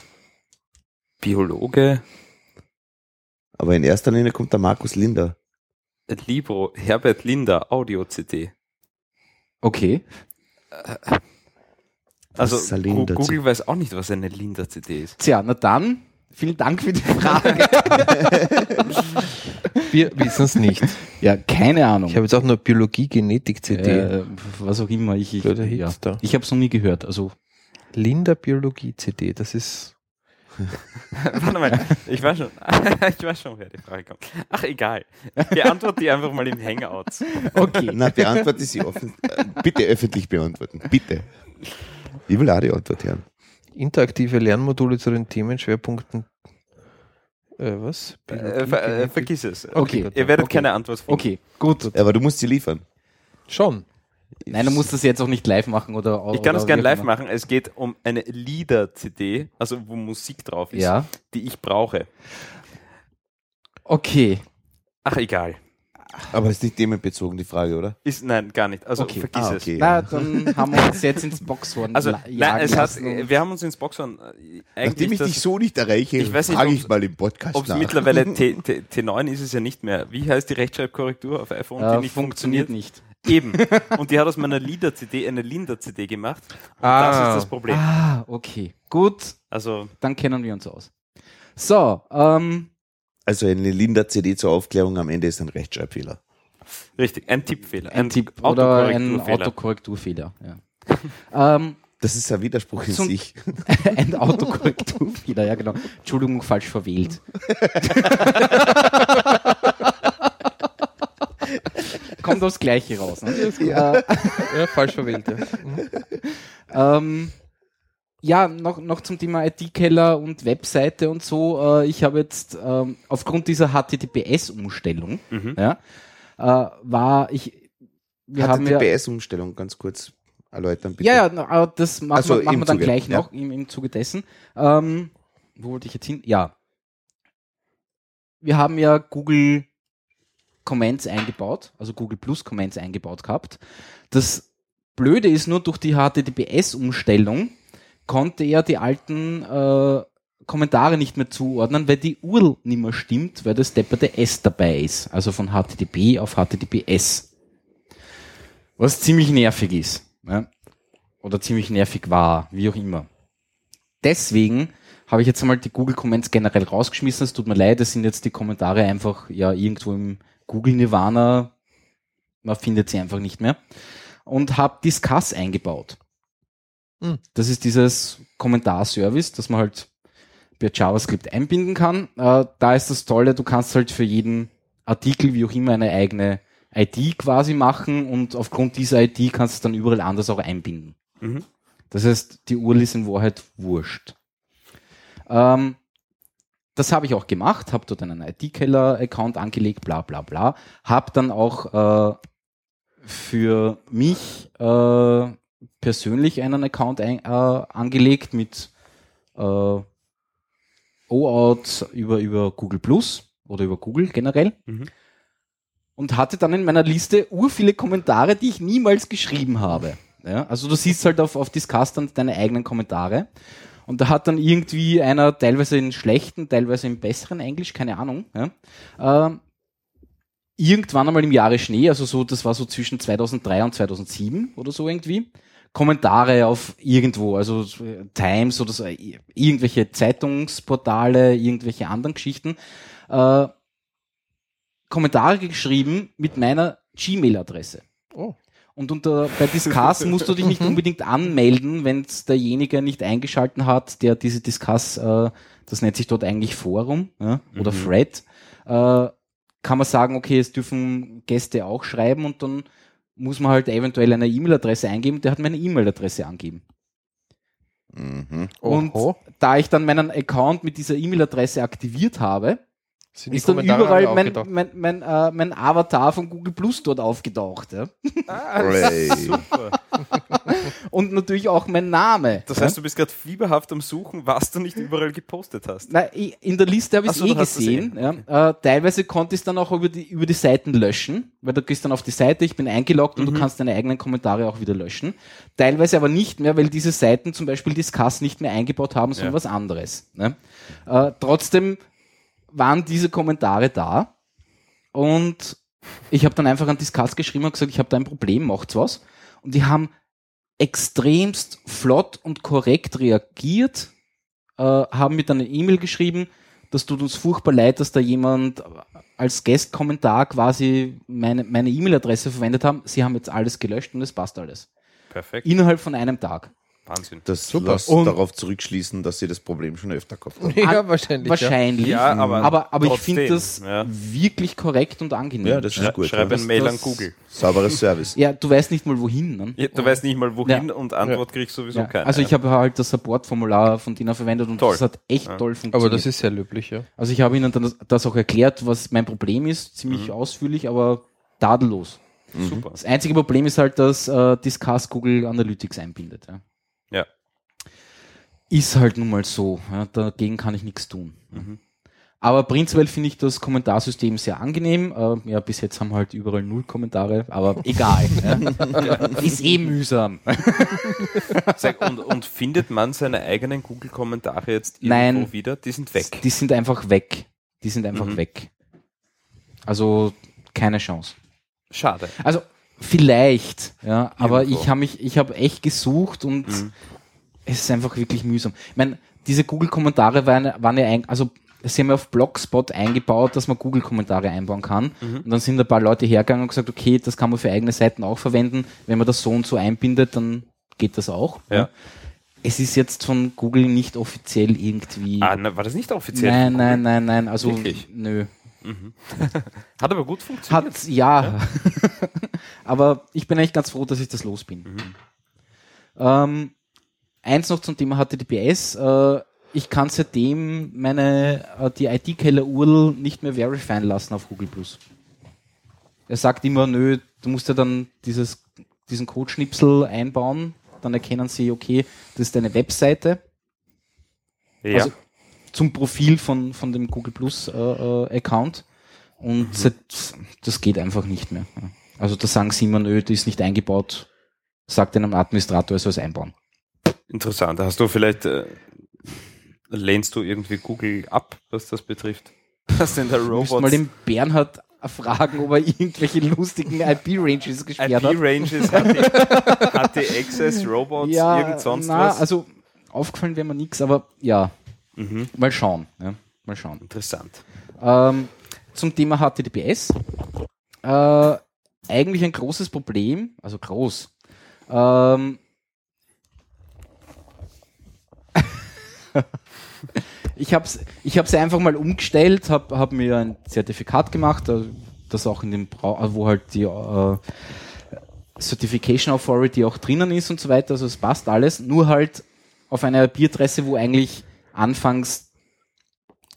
Biologe. Aber in erster Linie kommt der Markus Linder. Libro. Herbert Linder. Audio CD. Okay. Also Gu- Linder Google weiß auch nicht, was eine Linder CD ist. Tja, na dann, vielen Dank für die Frage. Wir wissen es nicht. ja, keine Ahnung. Ich habe jetzt auch nur Biologie-Genetik-CD. äh, was auch immer. Ich, ich, ja. ich habe es noch nie gehört. Also Linda Biologie-CD, das ist. Warte mal, ich weiß schon, ich weiß schon, wer die Frage kommt. Ach, egal. Beantworte die einfach mal im Hangouts. okay. Na, beantworte sie offen. äh, Bitte öffentlich beantworten. Bitte. Ich will auch die Antwort hören. Interaktive Lernmodule zu den Themenschwerpunkten. Äh, was? Äh, ver äh, vergiss es. Okay. gut. Ihr werdet Okay. keine Antwort finden. Okay, gut. Aber du musst sie liefern. Schon. Nein, du musst das jetzt auch nicht live machen oder. Ich kann es gerne live immer. machen. Es geht um eine Lieder-CD, also wo Musik drauf ist, Ja. die ich brauche. Okay. Ach, egal. Aber das ist nicht themenbezogen, die Frage, oder? Ist, nein, gar nicht. Also Okay. vergiss Ah, es. okay. Na, dann haben wir uns jetzt ins Boxhorn Also, nein, es hat, wir haben uns ins Boxhorn äh, eigentlich Nachdem ich das- dich so nicht erreiche, Ich weiß nicht, frage ich mal im Podcast Ob es mittlerweile T, T, T9 ist es ja nicht mehr. Wie heißt die Rechtschreibkorrektur auf iPhone, die äh, nicht funktioniert funktioniert? nicht. Eben. Und die hat aus meiner Lieder-CD eine Linder-CD gemacht. Und Ah. das ist das Problem. Ah, okay. Gut, Also, dann kennen wir uns aus. So, ähm, Also eine Linda-CD zur Aufklärung am Ende ist ein Rechtschreibfehler. richtig, ein Tippfehler. ein Tipp oder ein Autokorrekturfehler. Autokorrekturfehler. Ja. ähm, Das ist ein Widerspruch in Zum- sich. ein Autokorrekturfehler, ja genau. Entschuldigung, falsch verwählt. Kommt aufs Gleiche raus. Ne? Äh, Ja, falsch verwählt. Ja. Mhm. Ähm, ja, noch, noch zum Thema IT-Keller und Webseite und so. Äh, ich habe jetzt ähm, aufgrund dieser HTTPS-Umstellung, Mhm. ja, äh, war ich, wir haben ja, HTTPS-Umstellung, ganz kurz. erläutern, bitte? Ja, ja, das machen, Also wir, machen wir dann Zuge, gleich ja. noch im, im Zuge dessen. Ähm, wo wollte ich jetzt hin? Ja. Wir haben ja Google Comments eingebaut, also Google Plus Comments eingebaut gehabt. Das Blöde ist nur, durch die HTTPS-Umstellung konnte er die alten äh, Kommentare nicht mehr zuordnen, weil die URL nicht mehr stimmt, weil das depperte S dabei ist. Also von HTTP auf HTTPS. Was ziemlich nervig ist. Ja? Oder ziemlich nervig war, wie auch immer. Deswegen habe ich jetzt einmal die Google Comments generell rausgeschmissen. Es tut mir leid, es sind jetzt die Kommentare einfach ja irgendwo im Google Nirvana. Man findet sie einfach nicht mehr. Und habe Discuss eingebaut. Hm. Das ist dieses Kommentarservice, das man halt per JavaScript einbinden kann. Äh, da ist das Tolle, du kannst halt für jeden Artikel, wie auch immer, eine eigene ID quasi machen und aufgrund dieser ID kannst du es dann überall anders auch einbinden. Mhm. Das heißt, die URL ist in Wahrheit wurscht. Ähm, das habe ich auch gemacht, habe dort einen ID-Keller-Account angelegt, bla bla bla. Habe dann auch äh, für mich äh, persönlich einen Account ein, äh, angelegt mit äh, OAuth über, über Google Plus oder über Google generell. Mhm. Und hatte dann in meiner Liste ur viele Kommentare, die ich niemals geschrieben habe. Ja, also du siehst halt auf, auf Discuss dann deine eigenen Kommentare. Und da hat dann irgendwie einer teilweise in schlechten, teilweise in besseren Englisch, keine Ahnung, ja, ähm, irgendwann einmal im Jahre Schnee, also so, das war so zwischen 2003 und 2007 oder so irgendwie, Kommentare auf irgendwo, also äh, Times oder so, äh, irgendwelche Zeitungsportale, irgendwelche anderen Geschichten, äh, Kommentare geschrieben mit meiner Gmail-Adresse. Oh. Und unter, bei Discuss musst du dich nicht unbedingt anmelden, wenn es derjenige nicht eingeschalten hat, der diese Discuss, äh, das nennt sich dort eigentlich Forum ja, oder Mhm. Thread, äh, kann man sagen, okay, es dürfen Gäste auch schreiben und dann muss man halt eventuell eine E-Mail-Adresse eingeben. Der hat meine E-Mail-Adresse angegeben. Mhm. Und da ich dann meinen Account mit dieser E-Mail-Adresse aktiviert habe, Sind ist dann überall mein, mein, mein, äh, mein Avatar von Google Plus dort aufgetaucht. Ja? Hooray. Super. Und natürlich auch mein Name. Das ja? heißt, du bist gerade fieberhaft am Suchen, was du nicht überall gepostet hast. Na, in der Liste habe ich es so, eh gesehen. eh. Ja. Äh, teilweise konnte ich es dann auch über die, über die Seiten löschen, weil du gehst dann auf die Seite, ich bin eingeloggt Mhm. und du kannst deine eigenen Kommentare auch wieder löschen. Teilweise aber nicht mehr, weil diese Seiten zum Beispiel Discuss nicht mehr eingebaut haben, sondern Ja. was anderes. Ne? Äh, trotzdem waren diese Kommentare da und ich habe dann einfach an Discuss geschrieben und gesagt, ich habe da ein Problem, macht's was. Und die haben extremst flott und korrekt reagiert, äh, haben mir dann eine E-Mail geschrieben, das tut uns furchtbar leid, dass da jemand als Guest-Kommentar quasi meine meine E-Mail-Adresse verwendet haben. Sie haben jetzt alles gelöscht und es passt alles. Perfekt. Innerhalb von einem Tag. Wahnsinn. Das Super. lässt Und- darauf zurückschließen, dass sie das Problem schon öfter gehabt haben. Ja, wahrscheinlich. Wahrscheinlich. Ja, aber, aber, aber ich finde das ja. wirklich korrekt und angenehm. Ja, das ist gut. Schreib ja. ein Mail an Google. Sauberes Service. ja, du weißt nicht mal wohin. Ne? Ja, du weißt nicht mal wohin Ja. und Antwort kriegst sowieso Ja. keine. Also ich habe halt das Supportformular von denen verwendet und Toll. das hat echt Ja. toll funktioniert. Aber das ist sehr löblich, ja. Also ich habe ihnen dann das, das auch erklärt, was mein Problem ist, ziemlich ausführlich, aber tadellos. super. Das einzige Problem ist halt, dass äh, Discuss Google Analytics einbindet. Ja. Ist halt nun mal so. Ja, dagegen kann ich nichts tun. Mhm. Aber prinzipiell finde ich das Kommentarsystem sehr angenehm. Äh, ja, bis jetzt haben halt überall null Kommentare, aber egal. ja. Ist eh mühsam. Sag, und, und findet man seine eigenen Google-Kommentare jetzt irgendwo Nein. wieder? Die sind weg. Die sind einfach weg. Die sind einfach Mhm. weg. Also keine Chance. Schade. Also vielleicht, ja, aber Irgendwo. ich habe mich, ich habe echt gesucht und Mhm. Es ist einfach wirklich mühsam. Ich meine, diese Google-Kommentare waren, waren ja, ein, also sie haben ja auf Blogspot eingebaut, dass man Google-Kommentare einbauen kann. Mhm. Und dann sind ein paar Leute hergegangen und gesagt, okay, das kann man für eigene Seiten auch verwenden. Wenn man das so und so einbindet, dann geht das auch. Ja. Es ist jetzt von Google nicht offiziell irgendwie. Ah, na, war das nicht offiziell? nein, nein, nein, nein. Also Wirklich? nö. Google? Hat aber gut funktioniert. Hat, ja. Aber ich bin eigentlich ganz froh, dass ich das los bin. Ähm, eins noch zum Thema HTTPS. Äh, ich kann seitdem meine, äh, die IT-Keller-URL nicht mehr verifizieren lassen auf Google Plus. Er sagt immer, nö, du musst ja dann dieses diesen Codeschnipsel einbauen, dann erkennen sie, okay, das ist eine Webseite Ja. Also- zum Profil von, von dem Google Plus äh, äh, Account und seit, das geht einfach nicht mehr. Also da sagen sie immer, nö, die ist nicht eingebaut, sagt einem Administrator, er soll es einbauen. Interessant. Hast du vielleicht, äh, lehnst du irgendwie Google ab, was das betrifft? Was denn der Robots? mal den Bernhard fragen, ob er irgendwelche lustigen IP-Ranges gesperrt hat. IP-Ranges, hat die Access, Robots, irgend sonst na, was? also aufgefallen wäre mir nichts, aber ja, mhm. mal schauen. Ja, mal schauen. Interessant. Ähm, zum Thema HTTPS. Äh, eigentlich ein großes Problem, also groß. Ähm, ich habe es ich hab's einfach mal umgestellt, habe hab mir ein Zertifikat gemacht, äh, das auch in dem Brau äh, wo halt die äh, Certification Authority auch drinnen ist und so weiter, also es passt alles, nur halt auf einer IP-Adresse, wo eigentlich anfangs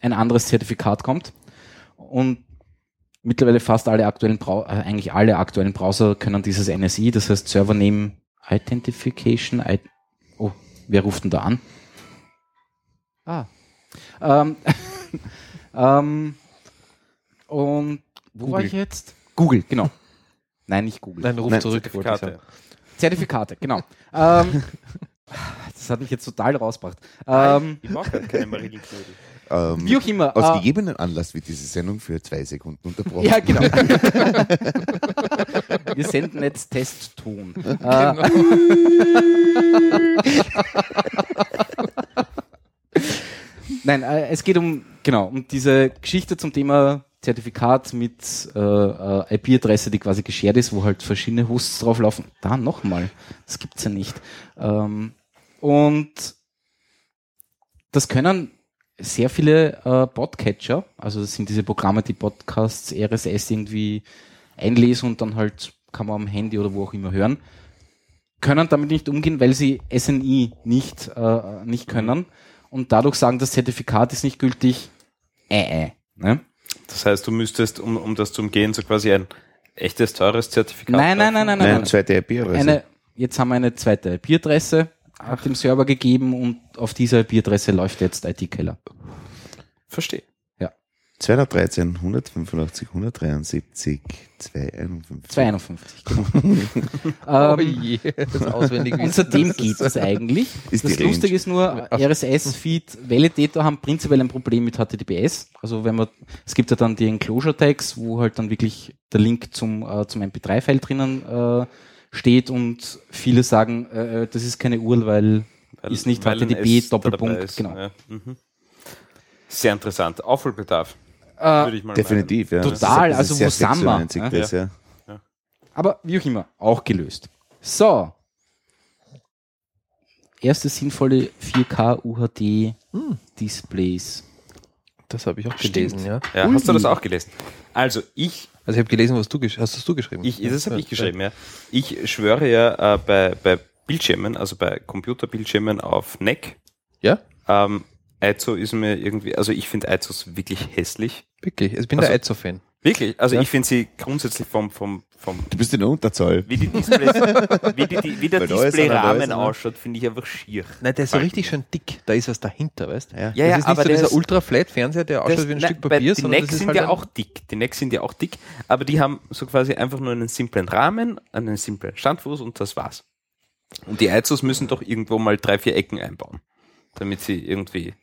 ein anderes Zertifikat kommt. Und mittlerweile fast alle aktuellen Brau äh, eigentlich alle aktuellen Browser können dieses NSI, das heißt Server Name Identification. I oh, wer ruft denn da an? Ah. Ähm, ähm, und wo war Google. ich jetzt? Google, genau. Nein, nicht Google. Nein, ruf Nein, zurück. Zertifikate. Zertifikate, genau. ähm, das hat mich jetzt total rausgebracht. Ähm, Ich mag halt keine Marillenknödel. Ähm, wie auch immer. aus äh, gegebenen Anlass wird diese Sendung für zwei Sekunden unterbrochen. Ja, genau. Wir senden jetzt Testton. Äh, Nein, äh, es geht um, genau, um diese Geschichte zum Thema Zertifikat mit äh, äh, IP-Adresse, die quasi geshared ist, wo halt verschiedene Hosts drauflaufen. Da nochmal, das gibt's ja nicht. Ähm, und das können sehr viele äh, Podcatcher, also das sind diese Programme, die Podcasts, RSS irgendwie einlesen und dann halt kann man am Handy oder wo auch immer hören, können damit nicht umgehen, weil sie SNI nicht, äh, nicht können und dadurch sagen, das Zertifikat ist nicht gültig. Äh, äh, ne? Das heißt, du müsstest, um, um das zu umgehen, so quasi ein echtes, teures Zertifikat Nein, nein, nein, nein, Nein, nein. zweite IP-Adresse. Eine, jetzt haben wir eine zweite IP-Adresse auf dem Server gegeben und auf dieser IP-Adresse läuft jetzt IT-Keller. Verstehe. 213, 185, 173, 251. 251, genau. Oh ähm, je, das auswendig und seitdem geht es eigentlich. Ist das. Lustige ist nur, RSS-Feed, Validator haben prinzipiell ein Problem mit HTTPS. Also wenn man, es gibt ja dann die Enclosure Tags, wo halt dann wirklich der Link zum, äh, zum MP3-File drinnen äh, steht und viele sagen, äh, das ist keine URL, weil, Weil- ist nicht HTTP, Doppelpunkt, ist. genau. Ja. Mhm. Sehr interessant. Aufholbedarf, Äh, würde ich mal Definitiv, ja. Total, also wo sind wir, 96 das, ja. Aber wie auch immer, auch gelöst. So. Erste sinnvolle 4K UHD Displays. Das habe ich auch Stimmt. gelesen, ja. meinen. Ja, hast du das auch gelesen? Also ich, Also ich habe gelesen, was du hast das du geschrieben? ich das habe Ja. ich geschrieben, ja. Ich schwöre ja äh, bei, bei Bildschirmen, also bei Computerbildschirmen auf NEC, Ja, ähm, Eizo ist mir irgendwie, also ich finde Eizos wirklich hässlich. Wirklich. Ich bin Also- der Eizo-Fan. Wirklich, also Ja. ich finde sie grundsätzlich vom, vom, vom Du bist in der Unterzahl. wie die Displays, wie, die, die, wie der Displayrahmen ausschaut, finde ich einfach schier. Nein, der ist so richtig schön dick. Da ist was dahinter, weißt du? Ja. Ja, das ja, ist nicht aber so der dieser Ultra-Flat-Fernseher, der ausschaut Das- wie ein nein, Stück Papier, die sondern Necks das ist sind halt ja auch dick. Die Necks sind ja auch dick, aber die haben so quasi einfach nur einen simplen Rahmen, einen simplen Standfuß und das war's. Und die Eizos müssen doch irgendwo mal drei, vier Ecken einbauen, damit sie irgendwie.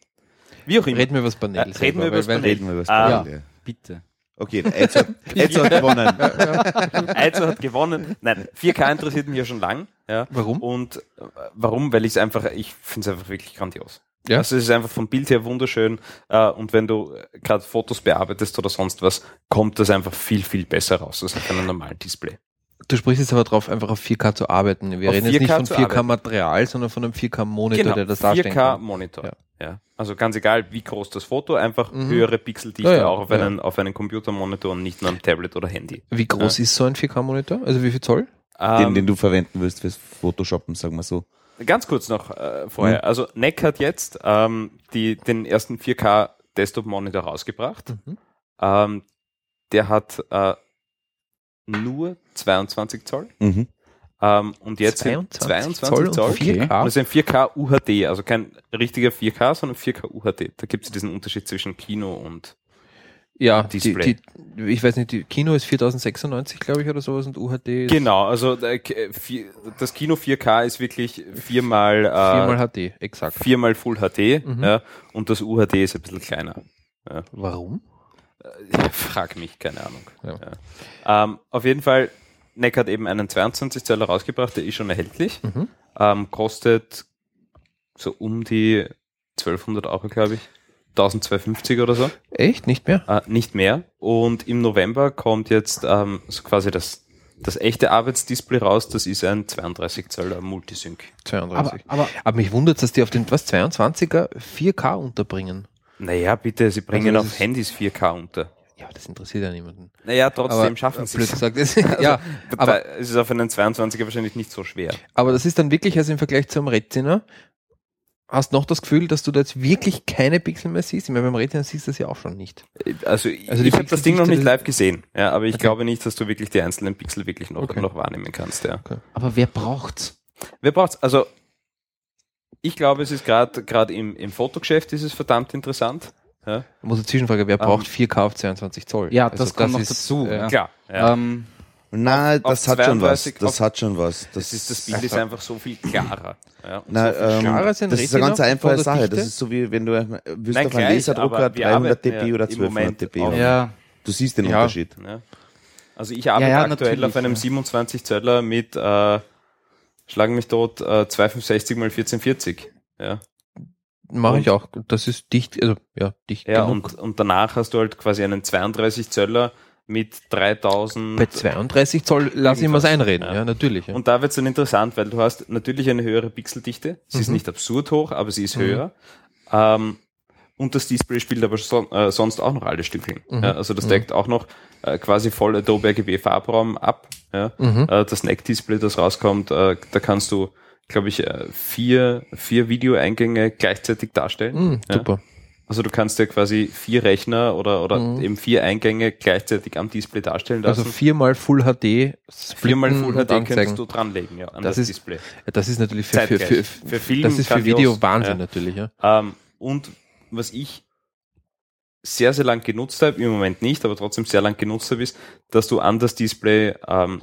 Wie auch immer. Reden wir über das Panel. Äh, reden selber, wir über das Panel. Reden wir über das Ah. Panel, ja. Bitte. Okay, Eizo, Eizo hat gewonnen. Eizo hat gewonnen. Nein, 4K interessiert mich ja schon lang. Ja. Warum? Und äh, warum? Weil ich es einfach, ich finde es einfach wirklich grandios. Ja. Also es ist einfach vom Bild her wunderschön äh, und wenn du gerade Fotos bearbeitest oder sonst was, kommt das einfach viel, viel besser raus als auf einem normalen Display. Du sprichst jetzt aber drauf, einfach auf 4K zu arbeiten. Wir Auf reden jetzt nicht 4K von zu arbeiten. 4K-Material, sondern von einem 4K-Monitor, der das darstellen 4K kann. Monitor. Ja. Ja. Also ganz egal, wie groß das Foto, einfach Mhm. höhere Pixeldichte Ja, ja, auch auf ja. einen, auf einen Computermonitor und nicht nur am Tablet oder Handy. Wie groß ist so ein 4K-Monitor? Also wie viel Zoll? Den, Ähm, den du verwenden wirst fürs Photoshoppen, sagen wir so. Ganz kurz noch äh, vorher. Mhm. Also NEC hat jetzt ähm, die, den ersten 4K Desktop-Monitor rausgebracht. Mhm. Ähm, der hat äh, nur 22 Zoll. Mhm. Ähm, und jetzt 22 22 Zoll Zoll, und 4K. Und das ist ein 4K UHD, also kein richtiger 4K, sondern 4K UHD. Da gibt es diesen Unterschied zwischen Kino und Ja, die, Display. die, ich weiß nicht, die Kino ist 4096, glaube ich, oder sowas und UHD ist Genau, also äh, das Kino 4K ist wirklich viermal, äh, viermal HD, exakt. viermal Full HD Mhm. ja, und das UHD ist ein bisschen kleiner. Warum? Frag mich, keine Ahnung. Ja. Ja. Ähm, auf jeden Fall, NEC hat eben einen 22 Zöller rausgebracht, der ist schon erhältlich. Mhm. Ähm, kostet so um die 1200 Euro, glaube ich. 1250 oder so. Echt? Nicht mehr? Äh, nicht mehr. Und im November kommt jetzt ähm, so quasi das, das echte Arbeitsdisplay raus. Das ist ein 32 Zöller Multisync. 32. Aber, aber Aber mich wundert, dass die auf den was 22er 4K unterbringen. Naja, bitte, sie bringen Also auf ist- Handys 4K unter. Ja, das interessiert ja niemanden. Naja, trotzdem Aber, schaffen sie es. gesagt, das, ja, Aber es ist auf einen 22er wahrscheinlich nicht so schwer. aber das ist dann wirklich, also im Vergleich zum Retina, hast noch das Gefühl, dass du da jetzt wirklich keine Pixel mehr siehst? Ich meine, beim Retina siehst du das ja auch schon nicht. Also, Also ich habe das Ding noch nicht live gesehen, ja, aber ich Okay. glaube nicht, dass du wirklich die einzelnen Pixel wirklich noch, Okay. noch wahrnehmen kannst. Ja. Aber wer braucht's? Wer braucht's? Also, ich glaube, es ist gerade gerade im, im Fotogeschäft ist es verdammt interessant. Ja, Ich muss eine Zwischenfrage, wer Ähm, braucht 4K auf 22 Zoll? Also Ja, das kommt noch ist, dazu, äh, ja. klar. Ja. Ähm, Na, das hat schon was. 32 Das auf- hat schon was. das, ist, das Bild ist einfach so viel klarer. Ja, Na, so viel ähm, klarer ein das ist eine ganz einfache Sache. Dichte? Das ist so wie wenn du willst Nein, auf einen Laserdrucker aber wir 300 arbeiten dpi ja oder im 1200 Moment dpi auf- haben. ja, Du siehst den Ja. Unterschied. Ja. Also ich arbeite Ja, ja, aktuell natürlich, auf einem ja. 27 Zöller mit äh, Schlagen mich tot äh, 2560 mal 1440. Ja, Mache ich auch. Das ist dicht, also ja, dicht ja genug. und, und danach hast du halt quasi einen 32 Zöller mit 3000. Bei 32 Zoll lasse ich Irgendwas. einreden, ja, Ja. natürlich. Ja. Und da wird es dann interessant, weil du hast natürlich eine höhere Pixeldichte. Sie ist Mhm. nicht absurd hoch, aber sie ist Mhm. höher. Ähm, und das Display spielt aber son äh, sonst auch noch alle Stückchen. Mhm. Ja, also das Mhm. deckt auch noch äh, quasi voll Adobe RGB Farbraum ab. Ja. Mhm. Äh, das NEC-Display, das rauskommt, äh, da kannst du, glaube ich, äh, vier, vier Videoeingänge gleichzeitig darstellen. Mhm, Ja. super. Also du kannst dir quasi vier Rechner oder, oder Mhm. eben vier Eingänge gleichzeitig am Display darstellen lassen. Also viermal Full HD, Viermal Full HD anzeigen. könntest du dranlegen, ja, an Das das, ist Display. Ja, das ist natürlich für, für, für, Zeitgleich. für, Für Film das ist für. Video Wahnsinn Ja. natürlich, ja. Ähm, und was ich sehr, sehr lang genutzt habe, im Moment nicht, aber trotzdem sehr lang genutzt habe, ist, dass du an das Display ähm,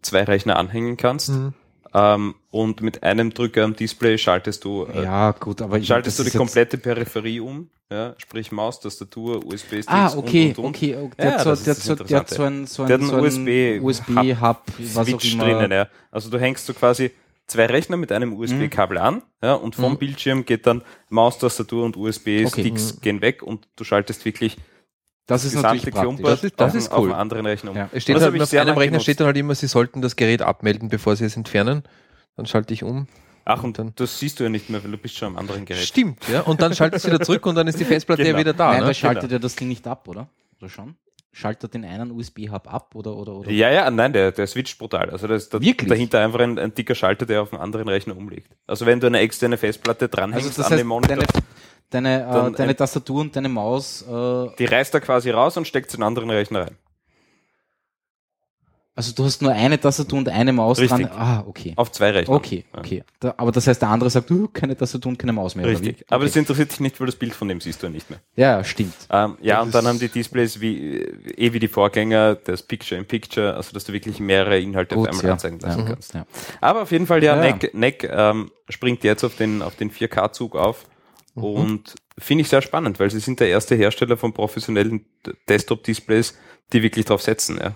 zwei Rechner anhängen kannst Mhm. ähm, und mit einem Drücker am Display schaltest du, äh, ja, gut, aber schaltest du die komplette Peripherie um, ja, sprich Maus, Tastatur, USB-Sticks Ah, okay, und, und, und. okay. okay. Ja, Der, hat so, der, so, der hat so ein, so ein, so einen ein USB USB-Hub, was auch Switch immer. drinnen, ja. Also du hängst so quasi zwei Rechner mit einem USB-Kabel an, ja, und vom Mhm. Bildschirm geht dann Maus, Tastatur und USB-Sticks Okay. gehen weg und du schaltest wirklich Das ist natürlich praktisch. Das ist- das auf, ist einen- auf cool. einen anderen Rechner um. Ja. Es steht Das halt auf einem Rechner genutzt. steht dann halt immer, sie sollten das Gerät abmelden, bevor sie es entfernen. Dann schalte ich um. Ach, und dann- das siehst du ja nicht mehr, weil du bist schon am anderen Gerät. Stimmt, ja. Und dann schaltet es wieder zurück und dann ist die Festplatte ja Genau. wieder da. Nein, ne? da schaltet er das Ding nicht ab, oder? Oder schon? Schaltet den einen USB-Hub ab oder, oder, oder? Ja, ja, nein, der, der switcht brutal. Also da ist da, dahinter einfach ein, ein dicker Schalter, der auf einen anderen Rechner umlegt. Also wenn du eine externe Festplatte dranhängst Also das an heißt, dem Monitor, deine, deine, äh, deine ein- Tastatur und deine Maus, äh, die reißt er quasi raus und steckt in einen anderen Rechner rein. Also du hast nur eine Tastatur und eine Maus Richtig. dran. Ah, okay. Auf zwei Rechnern. Okay, okay. Da, aber das heißt, der andere sagt, du, keine Tastatur und keine Maus mehr. Richtig. wie? Aber das okay. interessiert dich nicht, weil das Bild von dem siehst du ja nicht mehr. Ja, stimmt. Ähm, ja, Das und dann haben die Displays wie, eh wie die Vorgänger, das Picture in Picture, also dass du wirklich mehrere Inhalte auf Gut, einmal ja. anzeigen lassen ja. kannst. Ja. Aber auf jeden Fall, ja, Ja. NEC, NEC ähm, springt jetzt auf den, auf den 4K-Zug auf Mhm. und finde ich sehr spannend, weil sie sind der erste Hersteller von professionellen Desktop-Displays, die wirklich drauf setzen. Ja.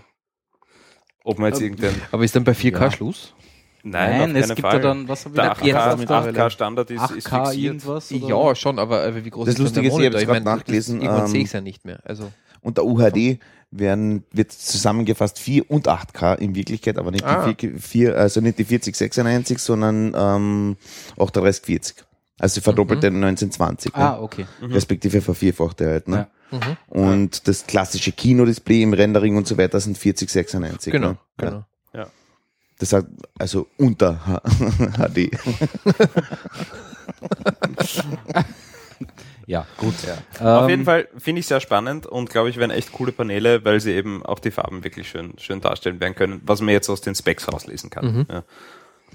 Ob man jetzt irgendein... Aber ist dann bei 4K Ja. Schluss? Nein, Nein, auf es gibt Fall. ja dann, was haben wir da? jetzt 8K, auf der- 8K-Standard ist, ist 8K fixiert. irgendwas? Oder? Ja, schon, aber äh, wie groß Das ist Lustige ist, ich habe Monitor? jetzt gerade meine, nachgelesen, Irgendwann ähm, sehe ich es ja nicht mehr. Also, Unter UHD werden, wird zusammengefasst 4 und 8K in Wirklichkeit, aber nicht Ah. die 4, 4, also nicht die 4096, sondern ähm, 3840. Also die verdoppelte 1920. Ah, ne? okay. Respektive vervierfachte halt. Ne? Ja. mhm. Und das klassische Kinodisplay im Rendering und so weiter sind 4096. genau, Ne? genau. Ja. Das hat also unter H- HD. Ja, gut. Auf Ähm, jeden Fall finde ich sehr spannend und glaube ich, werden echt coole Paneele, weil sie eben auch die Farben wirklich schön, schön darstellen werden können, was man jetzt aus den Specs rauslesen kann. Ja.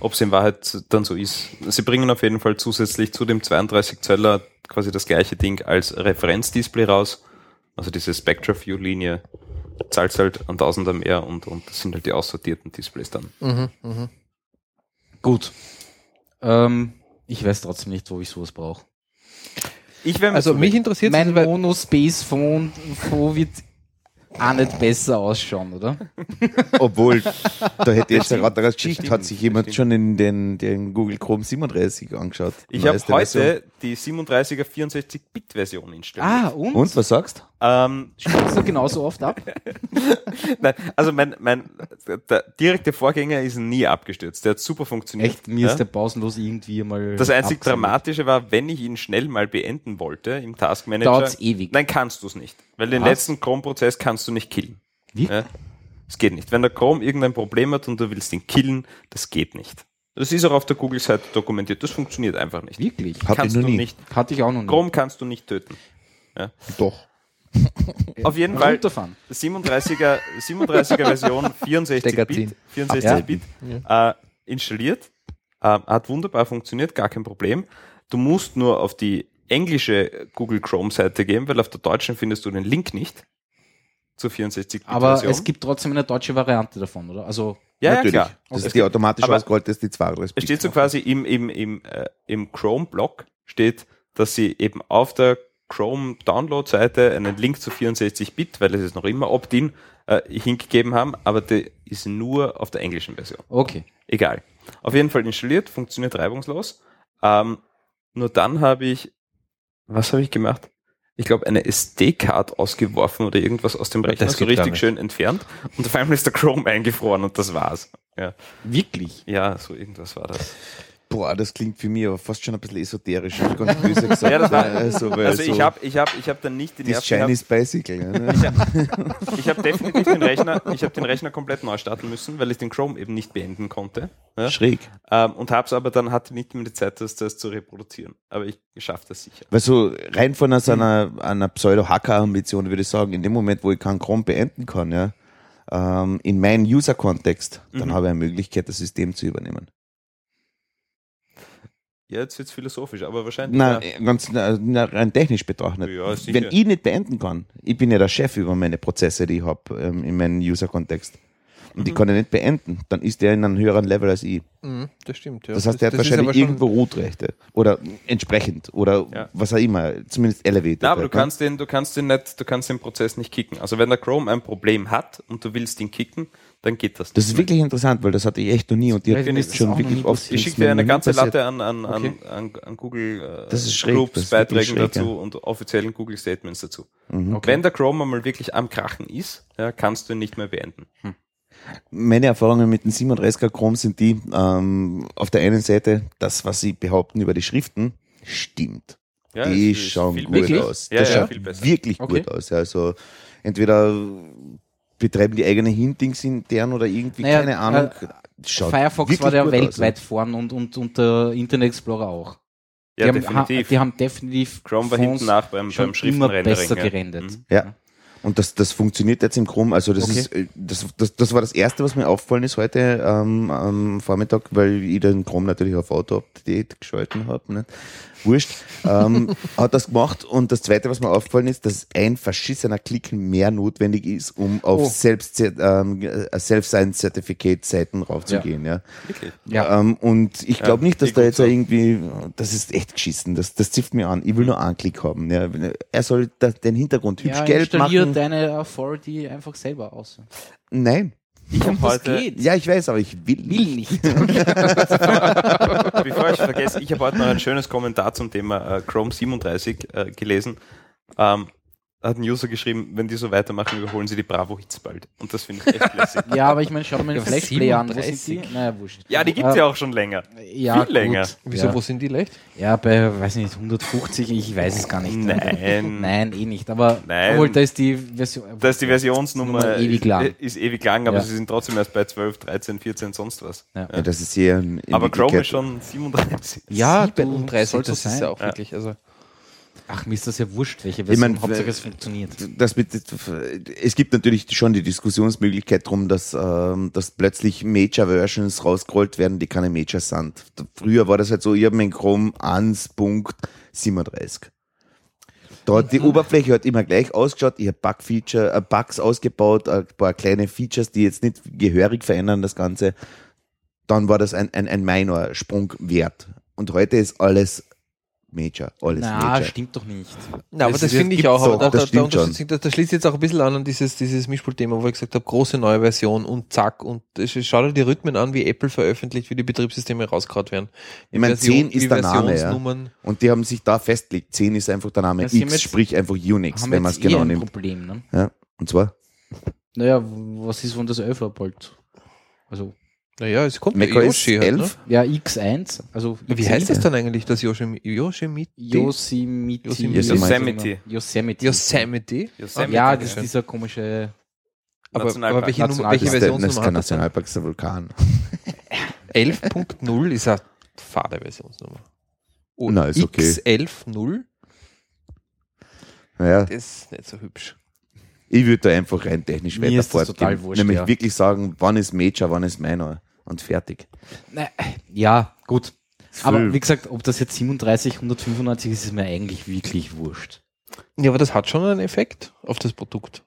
Ob es in Wahrheit dann so ist. Sie bringen auf jeden Fall zusätzlich zu dem 32 Zöller quasi das gleiche Ding als Referenzdisplay raus. Also diese Spectra View Linie zahlt halt an Tausender mehr und, und das sind halt die aussortierten Displays dann. Gut. Ähm, ich weiß trotzdem nicht, wo ich sowas brauche. Ich wäre Also mich interessiert Mein Mono-Space Phone, Phone wird auch nicht besser ausschauen, oder? Obwohl, da hätte ich jetzt das Geschichte, hat sich jemand stimmt. schon in den, den Google Chrome 37 angeschaut. Ich habe heute Version. die 37er 64-Bit-Version installiert. Ah, und? Und, was sagst Ähm, Spielst du genauso oft ab? Nein, also mein, mein der direkte Vorgänger ist nie abgestürzt. Der hat super funktioniert. Echt, mir ja? ist der pausenlos irgendwie mal. Das einzig abgesammelt. Dramatische war, wenn ich ihn schnell mal beenden wollte im Task Manager. Dauert's ewig. Nein, kannst du es nicht. Weil den Was? letzten Chrome-Prozess kannst du nicht killen. Wie? Ja? Es geht nicht. Wenn der Chrome irgendein Problem hat und du willst ihn killen, das geht nicht. Das ist auch auf der Google-Seite dokumentiert. Das funktioniert einfach nicht. Wirklich? Hab ich kannst noch du nie. nicht. Hatte ich auch noch nie. Chrome kannst du nicht töten. Doch. Auf jeden Fall Runterfahren. 37er, 37er Version, 64 Stecker Bit, ziehen. 64 Ja. Bit äh, installiert. Äh, hat wunderbar funktioniert, gar kein Problem. Du musst nur auf die englische Google Chrome Seite gehen, weil auf der deutschen findest du den Link nicht zur 64 Bit Aber Version. es gibt trotzdem eine deutsche Variante davon, oder? Also, ja, ja, Natürlich. klar. Das Es ist die automatisch aber- ausgerollte, das ist die 32 Es steht so quasi im, im, im, äh, im Chrome-Blog steht, dass sie eben auf der Chrome-Download-Seite einen Link zu 64-Bit, weil es ist noch immer Opt-in, äh, hingegeben haben, aber der ist nur auf der englischen Version. okay. Egal. Auf jeden Fall installiert, funktioniert reibungslos. Ähm, nur dann habe ich, was habe ich gemacht? Ich glaube, eine SD-Card ausgeworfen oder irgendwas aus dem Rechner, Das so richtig schön entfernt. Und auf einmal ist der Chrome eingefroren und das war's. Ja, Wirklich? ja so irgendwas war das. Boah, das klingt für mich aber fast schon ein bisschen esoterisch, ganz böse gesagt. Ja, das war- also, Also so ich habe ich hab, ich hab dann nicht die das Nerven gehabt. Chinese Bicycle. Ne? Ich habe definitiv den Rechner, ich habe den Rechner komplett neu starten müssen, weil ich den Chrome eben nicht beenden konnte. Ja? Schräg. Ähm, und habe es aber dann hatte nicht mehr die Zeit, das, das zu reproduzieren. Aber ich schaffe das sicher. Weil so rein von einer, so einer, einer Pseudo-Hacker-Ambition würde ich sagen, in dem Moment, wo ich keinen Chrome beenden kann, ja, ähm, in meinem User-Kontext, dann Mhm. habe ich eine Möglichkeit, das System zu übernehmen. Ja, jetzt wird's philosophisch, aber wahrscheinlich. Na, ja. ganz na, rein technisch betrachtet. Ja. Wenn ich nicht beenden kann, ich bin ja der Chef über meine Prozesse, die ich habe ähm, in meinem User-Kontext. Und Mhm. ich kann ihn nicht beenden, dann ist der in einem höheren Level als ich. Mhm, das stimmt, ja. Das heißt, der hat wahrscheinlich irgendwo Root-Rechte. Oder entsprechend. Oder Ja. was auch immer. Zumindest elevated. Na, aber du halt, ne? kannst den, du kannst den nicht, du kannst den Prozess nicht kicken. Also wenn der Chrome ein Problem hat und du willst ihn kicken, dann geht das. Das ist wirklich interessant, weil das hatte ich echt noch nie und die hat ist schon wirklich oft. ich schicke dir eine ganze. Latte an, an, an, Okay. an, an Google äh, Das ist schräg, Groups, das ist wirklich Beiträgen schräg, dazu ja. und offiziellen Google Statements dazu. Mhm. okay. Wenn der Chrome einmal wirklich am Krachen ist, ja, kannst du ihn nicht mehr beenden. Meine Erfahrungen mit dem 37er Chrome sind die, ähm, auf der einen Seite, das, was sie behaupten über die Schriften, stimmt. Ja, die schauen gut Wirklich? aus. Ja, das ja, schaut viel besser. wirklich Okay. gut aus. Ja, Also entweder betreiben die eigene Hintings intern oder irgendwie, Naja, keine Ahnung. äh, Firefox war der gut aus, weltweit vorn und, und, und der Internet Explorer auch. Ja, die, haben, definitiv. ha, die haben definitiv Chrome war hinten nach beim, schon beim immer Schriftenrendering. besser ja. gerendert. Mhm. Ja. Und das, das funktioniert jetzt im Chrome. Also das Okay. ist, äh, das, das, das war das erste, was mir aufgefallen ist heute ähm, am Vormittag, weil ich den Chrome natürlich auf Auto-Update geschalten habe. Nicht? Wurscht. Ähm, hat das gemacht. Und das zweite, was mir aufgefallen ist, dass ein verschissener Klick mehr notwendig ist, um auf Oh. selbst ähm, äh, Self-Sign-Certificate-Seiten raufzugehen. Ja. Wirklich. Ja. Ähm, und ich glaube Ja, nicht, dass da jetzt so. irgendwie, das ist echt geschissen, das, das zifft mir an. Ich will nur einen Klick haben. Ja. Er soll da, den Hintergrund hübsch ja, gelb machen. deine Authority einfach selber aus. Nein. Ich habe Das heute, geht. Ja, ich weiß, aber ich will, Will nicht. bevor ich vergesse, ich habe heute noch ein schönes Kommentar zum Thema äh, Chrome 37 äh, gelesen. Ähm, hat ein User geschrieben, wenn die so weitermachen, überholen sie die Bravo Hits bald. Und das finde ich echt lässig. ja, aber ich meine, schau dir mal den Ja, Flashplay an. Wo sind 37? die? Naja, wurscht. Ja, die gibt's Äh, ja auch schon länger. Ja, viel länger. Gut. Wieso, Ja. wo sind die leicht? ja, bei, weiß nicht, 150, ich weiß es gar nicht. Nein. Nein, eh nicht. Aber Nein. obwohl, da ist die Version. Da ist die Versionsnummer Nummer ewig lang. Ist, ist ewig lang, aber Ja. sie sind trotzdem erst bei 12, 13, 14, sonst was. Ja. Ja, das ist sehr ein Aber Chrome ist schon 37. Ja, du, 37, soll so das ist sein. ja auch wirklich, also Ach, mir ist das ja wurscht, welche Ich Version. mein, Hauptsache äh, es funktioniert. das mit, es gibt natürlich schon die Diskussionsmöglichkeit drum, dass, ähm, dass plötzlich Major-Versions rausgerollt werden, die keine Majors sind. Früher war das halt so, ich habe mein Chrome 1.37. Da hat die Oberfläche hat immer gleich ausgeschaut. Ich habe Bug-Feature, äh, Bugs ausgebaut, ein paar kleine Features, die jetzt nicht gehörig verändern das Ganze. Dann war das ein, ein, ein Minor-Sprung wert. Und heute ist alles Major, alles Na, Major. stimmt doch nicht. Na, aber Das das finde ich auch. Aber auch, da, das da, da, stimmt unterstütze schon. da, da schließt jetzt auch ein bisschen an an dieses, dieses Mischpult-Thema, wo ich gesagt habe, große neue Version und zack. Und es- schau dir die Rhythmen an, wie Apple veröffentlicht, wie die Betriebssysteme rausgehaut werden. Ich meine, 10 ist der Name, ja. Und die haben sich da festgelegt. 10 ist einfach der Name. Haben X, jetzt- sprich einfach Unix, Haben wenn man es eh genau ein nimmt. Problem, ne? Ja. Und zwar Naja, was ist, wenn das 11 abholt? Also, Naja, es kommt macOS der Yoshi halt, 11. ja, X1, also. Wie heißt das dann eigentlich, das Yoshi, Yosemite? Yosemite. Yosemite. Yosemite. Yosemite. Yosemite? Yosemite. Ja, das ist dieser komische. Aber, Nationalpark. aber welche, Nummer, welche Das ist, der, das kein? Nationalpark, das ist der Vulkan. 11.0 ist eine fade Versionsnummer. Und Na, ist okay. X11.0, Naja, das ist nicht so hübsch. ich würde da einfach rein technisch Mir weiter fortgehen. wurscht, Nämlich ja. wirklich sagen, wann ist Major, wann ist Minor. Und fertig. Na, ja, gut. Aber Voll. wie gesagt, ob das jetzt 37, 195 ist, ist mir eigentlich wirklich wurscht. Ja, aber das hat schon einen Effekt auf das Produkt.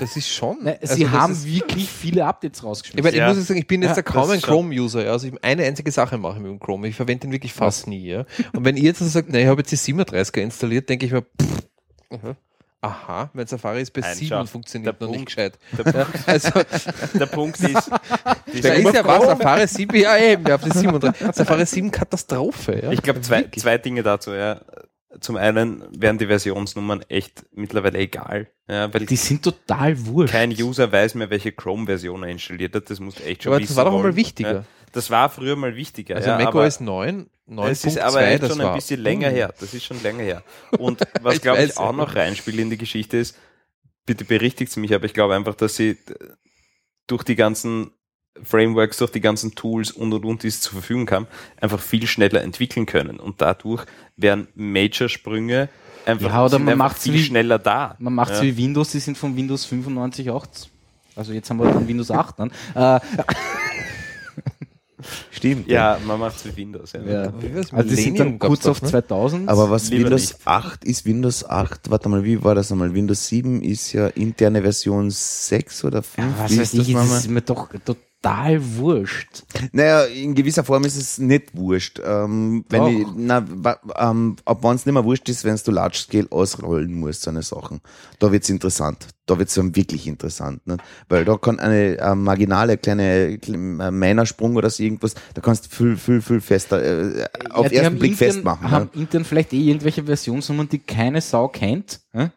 Das ist schon. Na, also sie haben wirklich viele Updates Ich, rausgeschmissen. meine, Ja. ich muss jetzt sagen, ich bin jetzt Ja, ja, kaum ein. Chrome-User. Also ich eine einzige Sache mache mit dem Chrome. Ich verwende den wirklich fast nie. Ja. Und wenn ihr jetzt so sagt, na, ich habe jetzt die 37er installiert, denke ich mir, pff, aha, aha, mein Safari ist bei Nein, 7 schau, und funktioniert noch nicht Punkt- gescheit. Der, Ja, also, der Punkt ist, da ist ja was, Safari 7, ja eben, ja, auf die 37. Safari 7 Katastrophe. Ja. Ich glaube, zwei, Wirklich. zwei Dinge dazu. Ja. Zum einen werden die Versionsnummern echt mittlerweile egal, ja, weil die sind total wurscht. kein User weiß mehr, welche Chrome-Version er installiert hat. Das muss echt schon Aber wissen das war doch einmal wichtiger. Das war früher mal wichtiger. Also ja, Mac aber OS 9, 9.2, es ist aber echt das schon ein bisschen länger her. Das ist schon länger her. Und was, Ich glaube ich, auch noch reinspielt in die Geschichte ist, bitte berichtigt mich, aber ich glaube einfach, dass sie durch die ganzen Frameworks, durch die ganzen Tools und und und, die es zur Verfügung haben, einfach viel schneller entwickeln können. Und dadurch werden Major-Sprünge einfach, Ja, oder man einfach macht's viel wie- schneller da. Man macht es ja. wie Windows, die sind von Windows 95 auch. Also jetzt haben wir dann Windows 8 dann. Äh, Stimmt. Ja, man macht es wie Windows. Ja. ja. Also die sind dann kurz doch, auf ne? 2000. Aber was Lieber Windows nicht. 8 ist Windows 8, warte mal, wie war das nochmal? Windows 7 ist ja interne Version 6 oder 5. ja, was wie weiß ist das ich, das nochmal? ist mir doch total wurscht. Naja, in gewisser Form ist es nicht wurscht. Ähm, wenn Doch. ich, na, ähm, ab wann es nicht mehr wurscht ist, wenn du Large Scale ausrollen musst, so eine Sachen. Da wird's interessant. Da wird's dann wirklich interessant. Ne? Weil da kann eine äh, marginale kleine äh, Minersprung oder so irgendwas, da kannst du viel, viel, viel fester, äh, auf Ja, ersten Blick intern, festmachen. haben Ne? intern vielleicht eh irgendwelche Versionsnummern, die keine Sau kennt. Äh?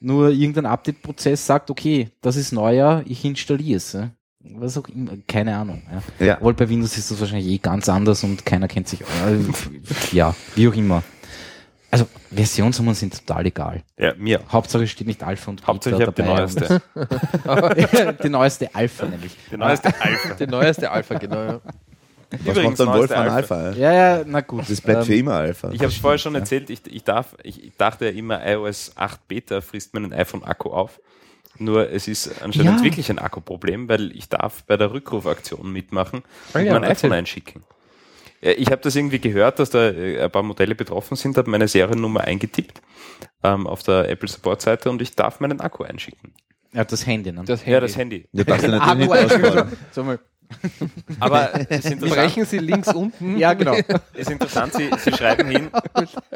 Nur irgendein Update-Prozess sagt, okay, das ist neuer, ich installiere es. Äh? Was auch immer, keine Ahnung. Ja. Ja. Obwohl bei Windows ist das wahrscheinlich eh ganz anders und keiner kennt sich. Äh, ja, wie auch immer. Also Versionsnummern sind total egal. ja, mir. Hauptsache steht nicht Alpha und Beta Hauptsache ich habe die neueste. Die neueste Alpha nämlich. Die neueste Alpha. Der neueste Alpha, genau. Ja. Was Übrigens, macht dann neueste Wolfram Alpha. Alpha? Ja, ja, na gut. Das bleibt Ähm, für immer Alpha. Ich habe es vorher schon erzählt, ich, ich, darf, ich, ich dachte ja immer, iOS 8 Beta frisst meinen iPhone-Akku auf. Nur es ist anscheinend Ja. wirklich ein Akkuproblem, weil ich darf bei der Rückrufaktion mitmachen Ah und ja, mein iPhone einschicken. Ja, Ich habe das irgendwie gehört, dass da äh, ein paar Modelle betroffen sind, habe meine Seriennummer eingetippt ähm, auf der Apple Support Seite und ich darf meinen Akku einschicken. Ja, das Handy, ne? Das Ja, das Handy. Ja nicht ausbauen. Sag mal. Aber es Brechen Sie links unten. Ja, genau. ist interessant sie, sie schreiben hin,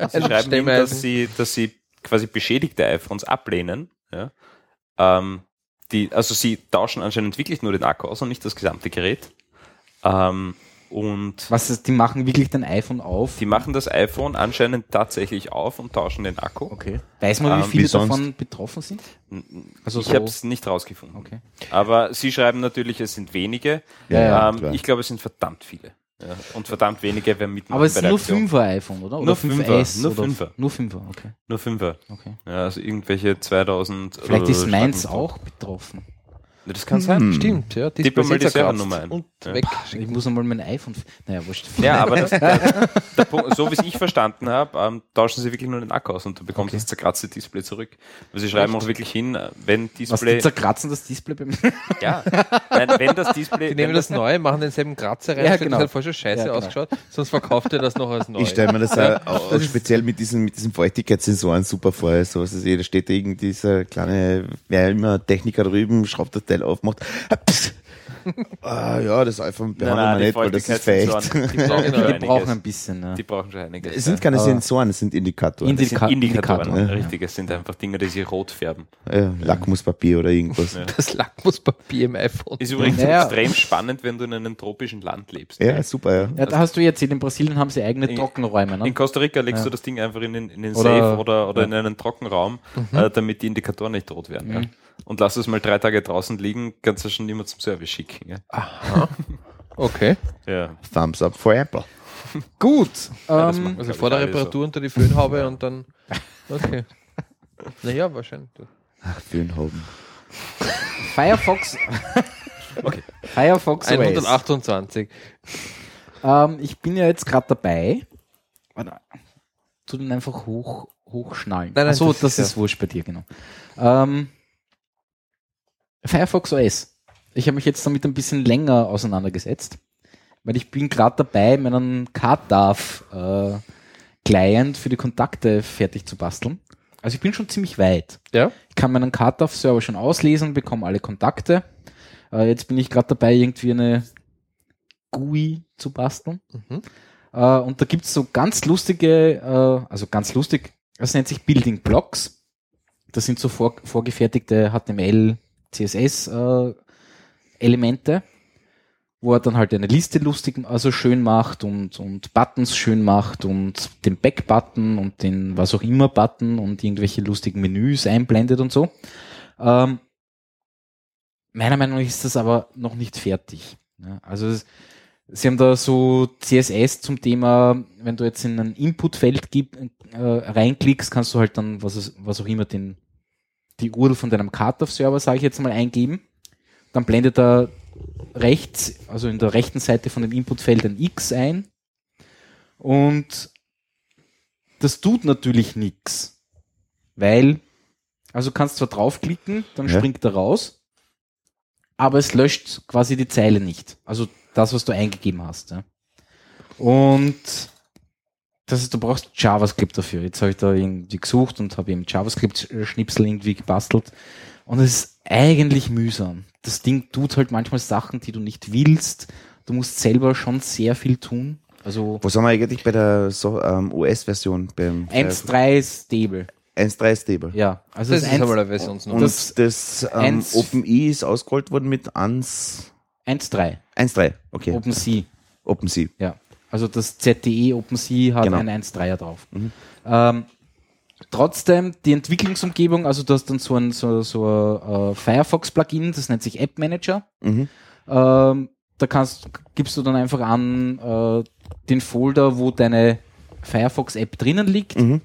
sie schreiben hin dass, sie, dass sie quasi beschädigte iPhones ablehnen. Ja? Ähm, die, also sie tauschen anscheinend wirklich nur den Akku aus und nicht das gesamte Gerät. Ähm, und Was ist, die machen wirklich dein iPhone auf? die machen das iPhone anscheinend tatsächlich auf und tauschen den Akku. okay. Weiß man, wie Ähm, viele wie sonst? davon betroffen sind? Also Ich so- habe es nicht rausgefunden. Okay. Aber sie schreiben natürlich, es sind wenige. Ja, ja, ähm, ich glaube, es sind verdammt viele. Ja. Und verdammt wenige werden mitmachen Aber es ist der nur Aktion. 5er iPhone, oder? oder Nur 5S Fünfer, nur oder Fünfer. Nur 5er, okay. Nur Fünfer. okay. Ja, also irgendwelche 2000. Vielleicht ist meins auch betroffen. Tot. Das kann sein. Hm. Stimmt, ja. Tipp mal die Servernummer ein. Und Ja. weg. Ich muss einmal mein iPhone. Naja, wurscht. Ja, aber das, der, der Punkt, so wie es ich verstanden habe, ähm, tauschen sie wirklich nur den Akku aus und du bekommst das zerkratzte Display zurück. Weil sie schreiben auch wirklich hin, äh, wenn Was, Display, zerkratzen das Display bei mir? ja, nein, wenn das Display, Die nehmen wenn das Neue, machen denselben Kratzer rein, Ja, genau. das halt voll schon scheiße Ja, genau. ausgeschaut, sonst verkauft er das noch als neu. Ich stelle mir das auch, auch speziell mit diesen, mit diesen Feuchtigkeitssensoren super vor. So, was ist, da steht da irgendwie dieser kleine, wer immer Techniker drüben, schraubt das Teil auf, macht, pss. ah, ja, das iPhone Nein, behandeln nein, nicht, weil das ist feucht. Feuchtigkeitssensoren, die brauchen die brauchen ein bisschen. Ne? Die brauchen schon einiges. Es sind keine Aber- Sensoren, es sind Indikatoren. Indi- Das sind Indikator. Indikatoren, Ja. richtig. Es sind einfach Dinge, die sich rot färben. ja, Lackmuspapier oder irgendwas. Ja. Das Lackmuspapier im iPhone. Ist übrigens extrem spannend, wenn du in einem tropischen Land lebst. Ja, super, ja. Ja, da hast du jetzt in Brasilien haben sie eigene In- Trockenräume. In Ne? Costa Rica legst Ja. du das Ding einfach in den, in den Oder- Safe oder, oder ja. Mhm. in einen Trockenraum, äh, damit die Indikatoren nicht rot werden. Ja. Und lass es mal drei Tage draußen liegen, kannst du schon immer zum Service schicken. Ja. Okay. Ja. Thumbs up for Apple. Gut. Ja, das ähm, Also vor der Reparatur unter die Föhnhaube und dann. Okay. Naja, wahrscheinlich. Ach, für den Hauben. Firefox. Okay. Firefox OS. 128. Ähm, ich bin ja jetzt gerade dabei. Warte, Tu den einfach hoch, hochschnallen. Nein, nein, Achso, das das, ist ja- ist wurscht bei dir, genau. Ähm, Firefox OS. Ich habe mich jetzt damit ein bisschen länger auseinandergesetzt, weil ich bin gerade dabei, meinen CardDAV äh, Client für die Kontakte fertig zu basteln. Also ich bin schon ziemlich weit. Ja? Ich kann meinen CardDAV-Server schon auslesen, bekomme alle Kontakte. Äh, jetzt bin ich gerade dabei, irgendwie eine GUI zu basteln. Mhm. Äh, und da gibt's so ganz lustige, äh, also ganz lustig, das nennt sich Building Blocks. Das sind so vor, vorgefertigte HTML, CSS äh, Elemente, wo er dann halt eine Liste lustig, also schön macht und, und Buttons schön macht und den Back-Button und den was auch immer Button und irgendwelche lustigen Menüs einblendet und so. Ähm, meiner Meinung nach ist das aber noch nicht fertig. Ja, also es, Sie haben da so CSS zum Thema, wenn du jetzt in ein Inputfeld gib, äh, reinklickst, kannst du halt dann, was, was auch immer, den, die URL von deinem CardDAV-Server, sage ich jetzt mal, eingeben. Dann blendet er rechts, also in der rechten Seite von dem Inputfeld ein X ein. Und das tut natürlich nichts. Weil, also du kannst zwar draufklicken, dann Ja. springt er raus, aber es löscht quasi die Zeile nicht. Also das, was du eingegeben hast. Ja. Und das ist, du brauchst JavaScript dafür. Jetzt habe ich da irgendwie gesucht und habe eben JavaScript-Schnipsel irgendwie gebastelt. Und es ist eigentlich mühsam. Das Ding tut halt manchmal Sachen, die du nicht willst. Du musst selber schon sehr viel tun. Also Wo sind wir eigentlich bei der so, ähm, US-Version? Beim 1.3 ist stable. 1.3 Stable. Ja, also Das das, ist 1- eine Versionsnummer. Und Das- das, ähm, OpenE ist ausgerollt worden mit 1, 1.3 1.3. Okay. OpenSea. OpenSea. Ja, also das ZTE OpenSea hat Genau. ein 1.3er drauf. Ähm, trotzdem, die Entwicklungsumgebung, also du hast dann so ein, so, so ein äh, Firefox-Plugin, das nennt sich App Manager. Mhm. Ähm, da kannst, gibst du dann einfach an äh, den Folder, wo deine Firefox-App drinnen liegt. Mhm.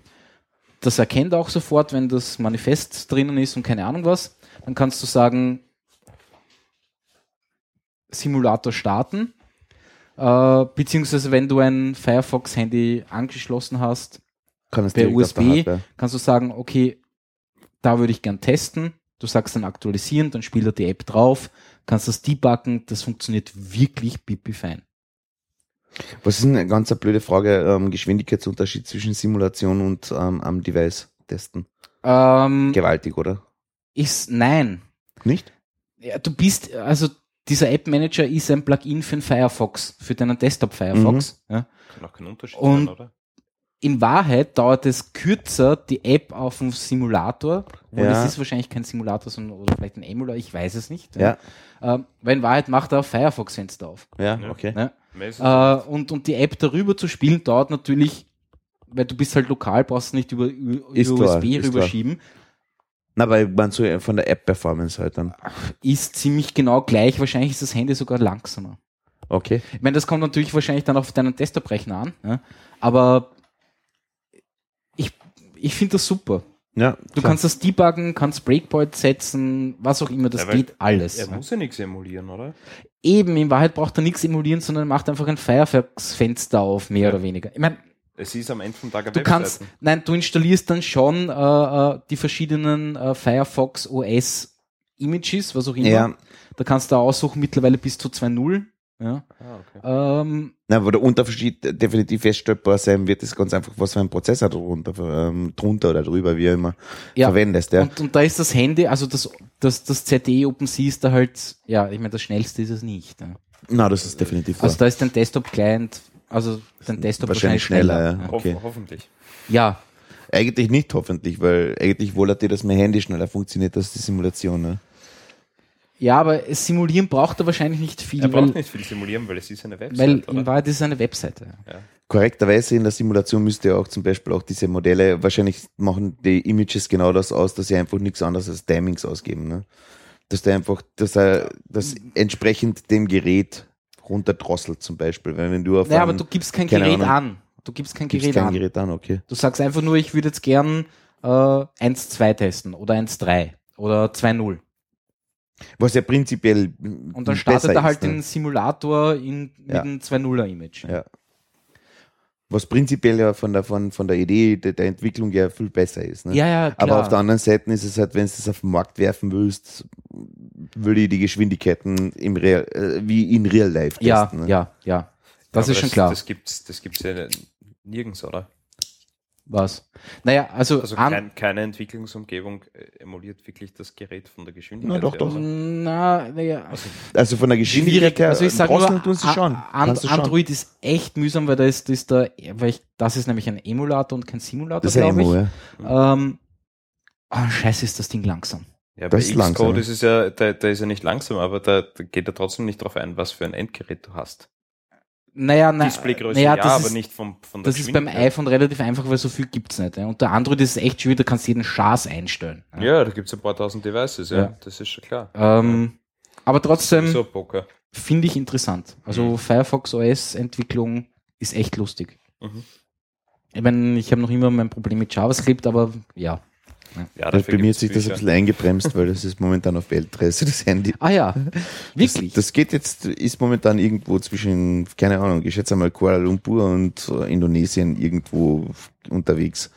Das erkennt auch sofort, wenn das Manifest drinnen ist und keine Ahnung was. Dann kannst du sagen, Simulator starten. Äh, beziehungsweise wenn du ein Firefox-Handy angeschlossen hast, Kann per USB, kannst du sagen, okay, da würde ich gern testen. Du sagst dann aktualisieren, dann spielt er die App drauf, kannst das debuggen, das funktioniert wirklich pipi fein. Was ist eine ganz blöde Frage, ähm, Geschwindigkeitsunterschied zwischen Simulation und ähm, am Device testen? Ähm, Gewaltig, oder? ist, nein. Nicht? Ja, du bist, also dieser App Manager ist ein Plugin für den Firefox, für deinen Desktop Firefox. Mhm. Ja. Kann auch kein Unterschied Und- sein, oder? In Wahrheit dauert es kürzer, die App auf dem Simulator, wo Ja. das ist wahrscheinlich kein Simulator, sondern oder vielleicht ein Emulator, ich weiß es nicht. Ja. Ähm, weil in Wahrheit macht er Firefox-Fenster auf. Ja, Ja. okay. Meistens Äh, und, und die App darüber zu spielen, dauert natürlich, weil du bist halt lokal, brauchst du nicht über, über klar, USB ist rüberschieben. Na, weil man so von der App-Performance halt dann. Ist ziemlich genau gleich. Wahrscheinlich ist das Handy sogar langsamer. Okay. Ich meine, das kommt natürlich wahrscheinlich dann auf deinen Desktop-Rechner an, ja? aber ich, ich finde das super. Ja, Du kannst das debuggen, kannst Breakpoint setzen, was auch immer, das Ja, geht alles. Er muss ja nichts emulieren, oder? Eben, in Wahrheit braucht er nichts emulieren, sondern er macht einfach ein Firefox-Fenster auf, mehr oder weniger. Ich meine, Es ist am Ende vom Tag eine du kannst, Webseite. nein, du installierst dann schon äh, äh, die verschiedenen äh, Firefox OS Images, was auch immer. Ja, Da kannst du aussuchen, mittlerweile bis zu 2.0. Ja. Ah, okay. Ähm, na, wo der Unterschied definitiv feststellbar sein wird, ist ganz einfach, was für ein Prozessor drunter, ähm, drunter oder drüber, wie immer ja. verwendest. Ja. Und, und da ist das Handy, also das, das, das ZTE OpenSea ist da halt, ja, ich meine, das schnellste ist es nicht. Ja. Na, das ist definitiv Also wahr. da ist dein Desktop-Client, also dein Desktop Wahrscheinlich wahrscheinlich schneller. schneller, ja. Okay. Hoffentlich. ja. Eigentlich nicht, hoffentlich, weil eigentlich wollte dir, dass mein Handy schneller funktioniert als die Simulation. Ne? Ja, aber es simulieren braucht er wahrscheinlich nicht viel, Er weil, braucht nicht viel simulieren, weil es ist eine Webseite, weil oder? in Wahrheit ist es eine Webseite. Korrekterweise in der Simulation müsste ja auch zum Beispiel auch diese Modelle, wahrscheinlich machen die Images genau das aus, dass sie einfach nichts anderes als Timings ausgeben. Ne? Dass der einfach, dass er das entsprechend dem Gerät runterdrosselt zum Beispiel. Wenn du auf Naja, einem- aber du gibst kein Gerät Ahnung. an. Du gibst kein gibst Gerät kein an. Gerät an, okay. Du sagst einfach nur, ich würde jetzt gern äh, 1.2 testen oder 1.3 oder 2.0. Was ja prinzipiell Und dann startet er halt ist, ne? den Simulator in, mit Ja. einem 2.0er Image. Ja. Was prinzipiell ja von der, von, von der Idee der, der Entwicklung ja viel besser ist. Ne? ja, ja, klar. Aber auf der anderen Seite ist es halt, wenn du es auf den Markt werfen willst, würde ich die Geschwindigkeiten im Real, äh, wie in Real Life testen. ja, ne? ja, ja. Das Aber ist schon klar. Das gibt's, das gibt's ja nirgends, oder? Was? Naja, also, Also an, kein, keine Entwicklungsumgebung äh, emuliert wirklich das Gerät von der Geschwindigkeit. Na, doch, her, doch. oder? na, naja, Also von der Geschwindigkeit her, Also ich sage nur, tun sie schon. An, du schon. Android ist echt mühsam, weil da ist, ist da, weil ich, das ist nämlich ein Emulator und kein Simulator, Das ist ja glaube ich. Ja. Ähm, ah, scheiße, ist das Ding langsam. Ja, Das bei Xcode ja. ist es ja, da, da ist er nicht langsam, aber da, da geht er trotzdem nicht darauf ein, was für ein Endgerät du hast. Naja, na, Displaygröße naja, ja, das aber ist, nicht vom, von der Das ist beim iPhone relativ einfach, weil so viel gibt's nicht. Ja. Und der Android ist echt schwierig, da kannst du jeden Schaß einstellen. Ja. Ja, da gibt's ein paar tausend Devices, ja. Ja. Das ist schon klar. Ähm, aber trotzdem so finde ich interessant. Also Mhm. Firefox OS Entwicklung ist echt lustig. Mhm. Ich meine, ich habe noch immer mein Problem mit JavaScript, aber ja. Ja, Das, dafür bei mir hat sich das ein Bücher. bisschen eingebremst, weil das ist momentan auf Weltreise, das Handy. Ah ja, wirklich. Das, das geht jetzt, ist momentan irgendwo zwischen, keine Ahnung, ich schätze mal Kuala Lumpur und äh, Indonesien irgendwo unterwegs.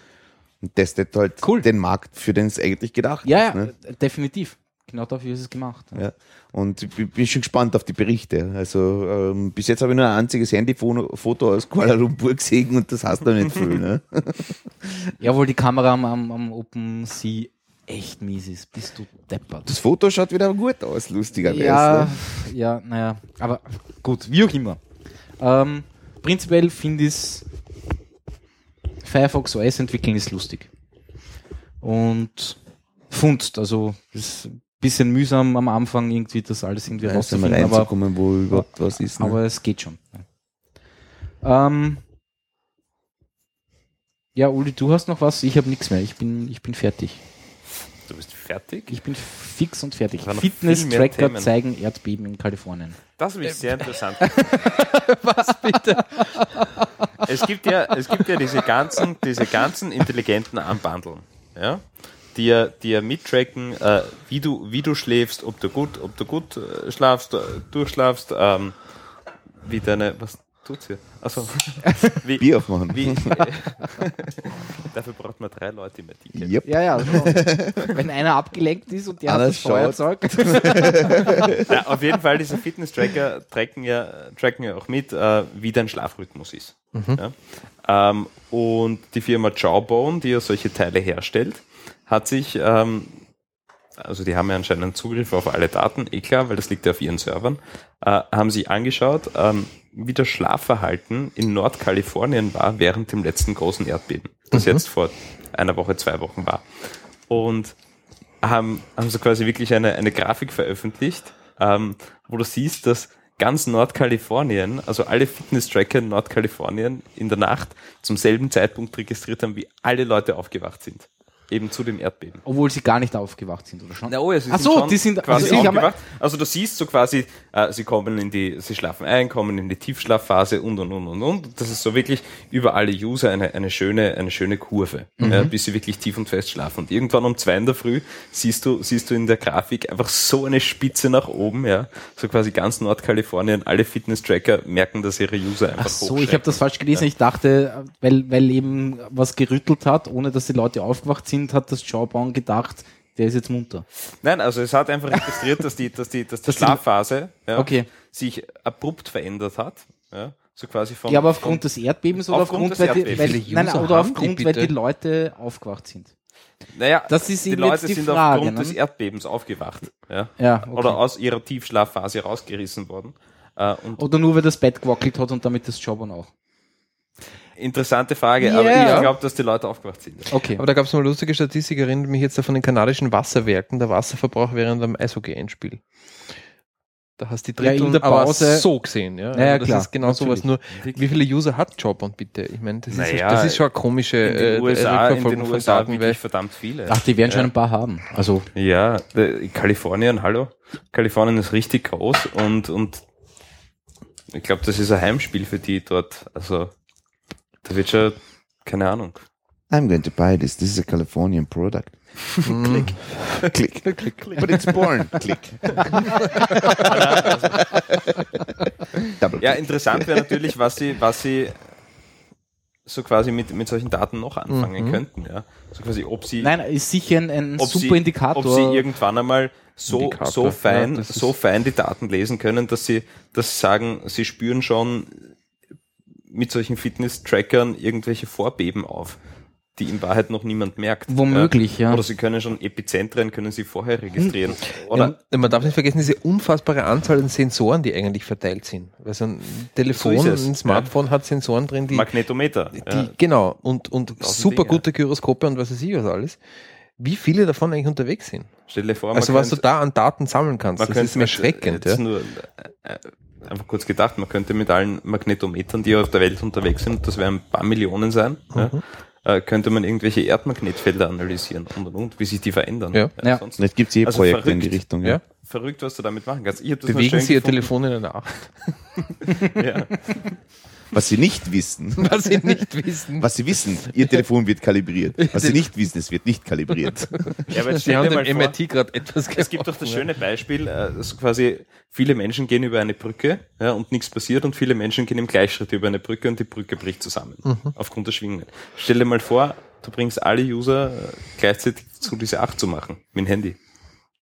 Und testet halt Cool. den Markt, für den es eigentlich gedacht ja, ist. ja, Ne? definitiv. Genau dafür ist es gemacht. Ja. Und ich bin- schon gespannt auf die Berichte. Also ähm, bis jetzt habe ich nur ein einziges Handyfoto aus Kuala Lumpur gesehen und das heißt doch nicht viel. Ne? Jawohl, die Kamera am, am, am OpenSea echt mies ist. Bist du deppert. Das Foto schaut wieder gut aus, lustigerweise. Ja, ne? ja, naja, aber gut, wie auch immer. Ähm, prinzipiell finde ich es Firefox OS entwickeln ist lustig. Und funzt, also ein bisschen mühsam am Anfang irgendwie das alles irgendwie ist einmal rauszufinden, aber, reinzukommen, wo überhaupt was ist. Ne? aber es geht schon. Ähm, ja, Uli, du hast noch was? Ich habe nichts mehr. Ich bin, ich bin fertig. Du bist fertig? Ich bin fix und fertig. Fitness-Tracker zeigen Erdbeben in Kalifornien. Das ich sehr interessant. Was bitte? es gibt ja, es gibt ja diese ganzen, diese ganzen intelligenten Armbandeln, ja, die ja, die ja mittracken, äh, wie du, wie du schläfst, ob du gut, ob du gut äh, schlafst, äh, durchschlafst, ähm, wie deine, was tut's hier? Achso. Wie, Bier aufmachen. wie, dafür braucht man drei Leute im Artikel. Yep. Ja, ja. schon. Wenn einer abgelenkt ist und der hat Einer das. Feuerzeug. Ja, auf jeden Fall, diese Fitness-Tracker tracken ja, tracken ja auch mit, äh, wie dein Schlafrhythmus ist. Ja? Ähm, und die Firma Jawbone, die ja solche Teile herstellt, hat sich, ähm, also die haben ja anscheinend Zugriff auf alle Daten, eh klar, weil das liegt ja auf ihren Servern, äh, haben sich angeschaut, ähm, wie das Schlafverhalten in Nordkalifornien war während dem letzten großen Erdbeben, das jetzt vor einer Woche, zwei Wochen war. Und haben, haben sie quasi wirklich eine, eine Grafik veröffentlicht, ähm, wo du siehst, dass ganz Nordkalifornien, also alle Fitness-Tracker in Nordkalifornien in der Nacht zum selben Zeitpunkt registriert haben, wie alle Leute aufgewacht sind. Eben zu dem Erdbeben. Obwohl sie gar nicht aufgewacht sind, oder schon? Na, oh ja, sie Ach sind so, schon die sind- quasi also aufgewacht. Also du siehst so quasi, äh, sie kommen in die, sie schlafen ein, kommen in die Tiefschlafphase und und und und und. Das ist so wirklich über alle User eine, eine schöne, eine schöne Kurve, Mhm. ja, bis sie wirklich tief und fest schlafen. Und irgendwann um zwei in der Früh siehst du, siehst du in der Grafik einfach so eine Spitze nach oben, ja. So quasi ganz Nordkalifornien, alle Fitness-Tracker merken, dass ihre User einfach Ach so, ich habe das falsch gelesen. Ich dachte, weil, weil eben was gerüttelt hat, ohne dass die Leute aufgewacht sind, hat das Jawbone gedacht, der ist jetzt munter. Nein, also es hat einfach registriert, dass die, dass die, dass die Schlafphase ja, Okay. sich abrupt verändert hat. Ja, so quasi von, Ja, aber von, aufgrund des Erdbebens oder Aufgrund aufgrund, des weil, die, Erdbebens. weil, nein, oder haben die aufgrund, weil die Leute aufgewacht sind. Naja, Das ist die Leute die sind Frage, aufgrund ne? des Erdbebens aufgewacht. Ja? Ja, okay. Oder aus ihrer Tiefschlafphase rausgerissen worden. Äh, und Oder nur, weil das Bett gewackelt hat und damit das Jawbone auch. Interessante Frage, Ja. aber Ja. ich glaube, dass die Leute aufgewacht sind. Okay. Aber da gab es mal lustige Statistik, erinnert mich jetzt von den kanadischen Wasserwerken, der Wasserverbrauch während einem Eishockey-Endspiel. Da hast du die Ja, in Drittel der aber Pause- so gesehen, ja. Ja, ja, Also das klar, ist genau sowas. Nur, wie viele User hat Jobon bitte? Ich meine, das, ist, Naja, das ist schon eine komische In den äh, USA, in Rückverfolgung den USA Daten, wirklich verdammt viele. Ach, die werden schon ein paar haben. Also, Ja, äh, Kalifornien, hallo. Kalifornien ist richtig groß und, und ich glaube, das ist ein Heimspiel für die dort. Also, da wird schon, keine Ahnung. I'm going to buy this. This is a Californian product. Klick. Click. Click. But it's born. Click. Double Ja, click. interessant wäre natürlich, was sie, was sie so quasi mit, mit solchen Daten noch anfangen Mhm. könnten, ja. So quasi, ob sie, nein, ist sicher ein, ein ob super sie, Indikator. ob sie irgendwann einmal so, Indikator, so fein, ja, so fein die Daten lesen können, dass sie, dass sie sagen, sie spüren schon mit solchen Fitness-Trackern irgendwelche Vorbeben auf, die in Wahrheit noch niemand merkt. Womöglich, ja. Oder sie können schon Epizentren, können sie vorher registrieren. Oder Ja, man darf nicht vergessen, diese unfassbare Anzahl an Sensoren, die eigentlich verteilt sind. Weil so ein Telefon, So ein Smartphone hat Sensoren drin, die, Magnetometer. die ja. genau, und, und super Dinge. gute Gyroskope und was weiß ich was alles. Wie viele davon eigentlich unterwegs sind? Stell dir vor, man Also was du da an Daten sammeln kannst, das ist erschreckend. jetzt Ja. nur, äh, äh, einfach kurz gedacht, man könnte mit allen Magnetometern, die auf der Welt unterwegs sind, das werden ein paar Millionen sein, Mhm. ja, äh, könnte man irgendwelche Erdmagnetfelder analysieren und und und, wie sich die verändern. Ja. Ja. sonst- Und Jetzt gibt's eh Also Projekte in die verrückt. Richtung. Ja. Ja. Verrückt, was du damit machen kannst. Bewegen schön Sie Ihr gefunden. Telefon in einer Acht. Ja. Was Sie nicht wissen. Was Sie nicht wissen. Was Sie wissen, Ihr Telefon wird kalibriert. Was Sie nicht wissen, es wird nicht kalibriert. Ja, aber jetzt Sie stell haben dir mal dem vor, MIT gerade etwas Es gibt doch das schöne Beispiel, äh, dass quasi viele Menschen gehen über eine Brücke ja, und nichts passiert und viele Menschen gehen im Gleichschritt über eine Brücke und die Brücke bricht zusammen aufgrund der Schwingungen. Stell dir mal vor, du bringst alle User äh, gleichzeitig zu diese Acht zu machen mit dem Handy,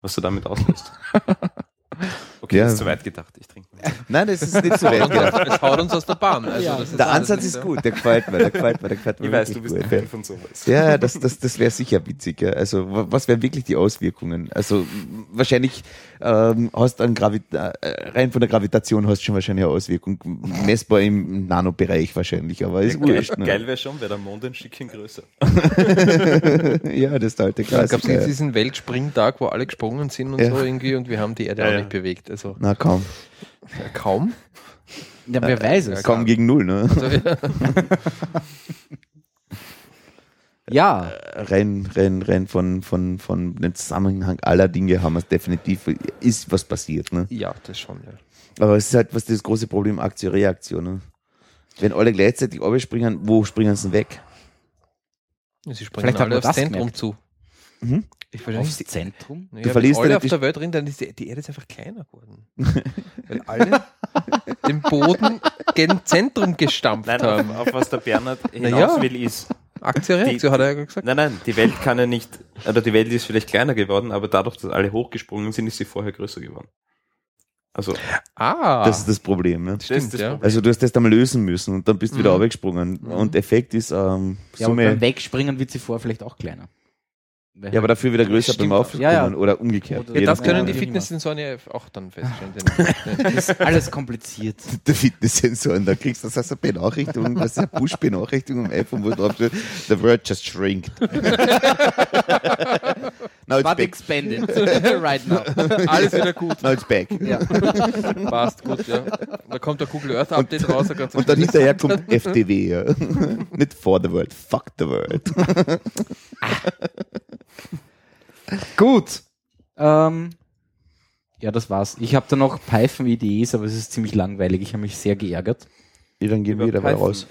was du damit auslöst. Okay, Ja. das ist zu weit gedacht. Ich trinke. Nein, das ist nicht so weit gedacht. Es haut uns aus der Bahn. Also Ja. das ist Der Ansatz ist so. gut, der gefällt mir, der gefällt mir, der gefällt mir Ich weiß, du bist ein gut. Fan von sowas. Ja, das, das, das wäre sicher witzig. Ja. Also wa- was wären wirklich die Auswirkungen? Also wahrscheinlich ähm, hast du Gravita äh, rein von der Gravitation hast du schon wahrscheinlich eine Auswirkung. Messbar im Nanobereich wahrscheinlich, aber ist Geil, wurscht. Ne? geil wäre schon, wäre der Mond ein Stückchen größer. ja, das ist der alte Da gab es Klassiker. diesen Weltspringtag, wo alle gesprungen sind und Ja. so irgendwie und wir haben die Erde Ja, auch ja. nicht bewegt. Also Na kaum. ja, kaum. ja, wer weiß es. Kaum gegen null, ne? Also, ja. Ja, rein, rein, rein von, von, von dem Zusammenhang aller Dinge haben wir es definitiv, ist was passiert. Ne? ja, das schon, ja. Aber es ist halt was das große Problem, Aktion-Reaktion. Ne? Wenn alle gleichzeitig springen, wo springen sie denn weg? Sie springen Vielleicht alle aufs das Zentrum gemerkt. zu. Mhm. Ich aufs Zentrum. Ja, Du wenn verlierst alle auf der Welt drin, dann ist die, die Erde ist einfach kleiner geworden. Weil alle den Boden gen Zentrum gestampft Nein, haben. auf, auf was der Bernhard hinaus ja. will, ist, Aktie-Reaktion, hat er ja gesagt. Nein, nein, die Welt kann ja nicht, oder die Welt ist vielleicht kleiner geworden, aber dadurch, dass alle hochgesprungen sind, ist sie vorher größer geworden. Also, Ah, Das ist das Problem. Ne? das stimmt, ist das ja. Problem. Also du hast das dann lösen müssen und dann bist du wieder Mhm. runtergesprungen. Und Effekt ist ähm, Ja, aber Summe. beim Wegspringen wird sie vorher vielleicht auch kleiner. Ja, aber dafür wieder größer beim. Aufkommen Ja, ja. oder umgekehrt. Oder- Ja, das können die. Fitnesssensoren ja auch dann feststellen. Das ist alles kompliziert. der Fitnesssensoren, da kriegst du das eine Benachrichtigung, das ist eine Push-Benachrichtigung am iPhone, wo drauf steht, the world just shrinked. now it's But back. expanded right now. Alles wieder gut. Now it's back. Ja. Passt gut, ja. Da kommt der Google Earth Update raus. da Und dann hinterher kommt FDW, ja. Nicht for the world, fuck the world. Gut. Ähm, ja, das war's. Ich habe da noch Python-IDEs, aber es ist ziemlich langweilig. Ich habe mich sehr geärgert. Ja, dann gehen wir dabei raus.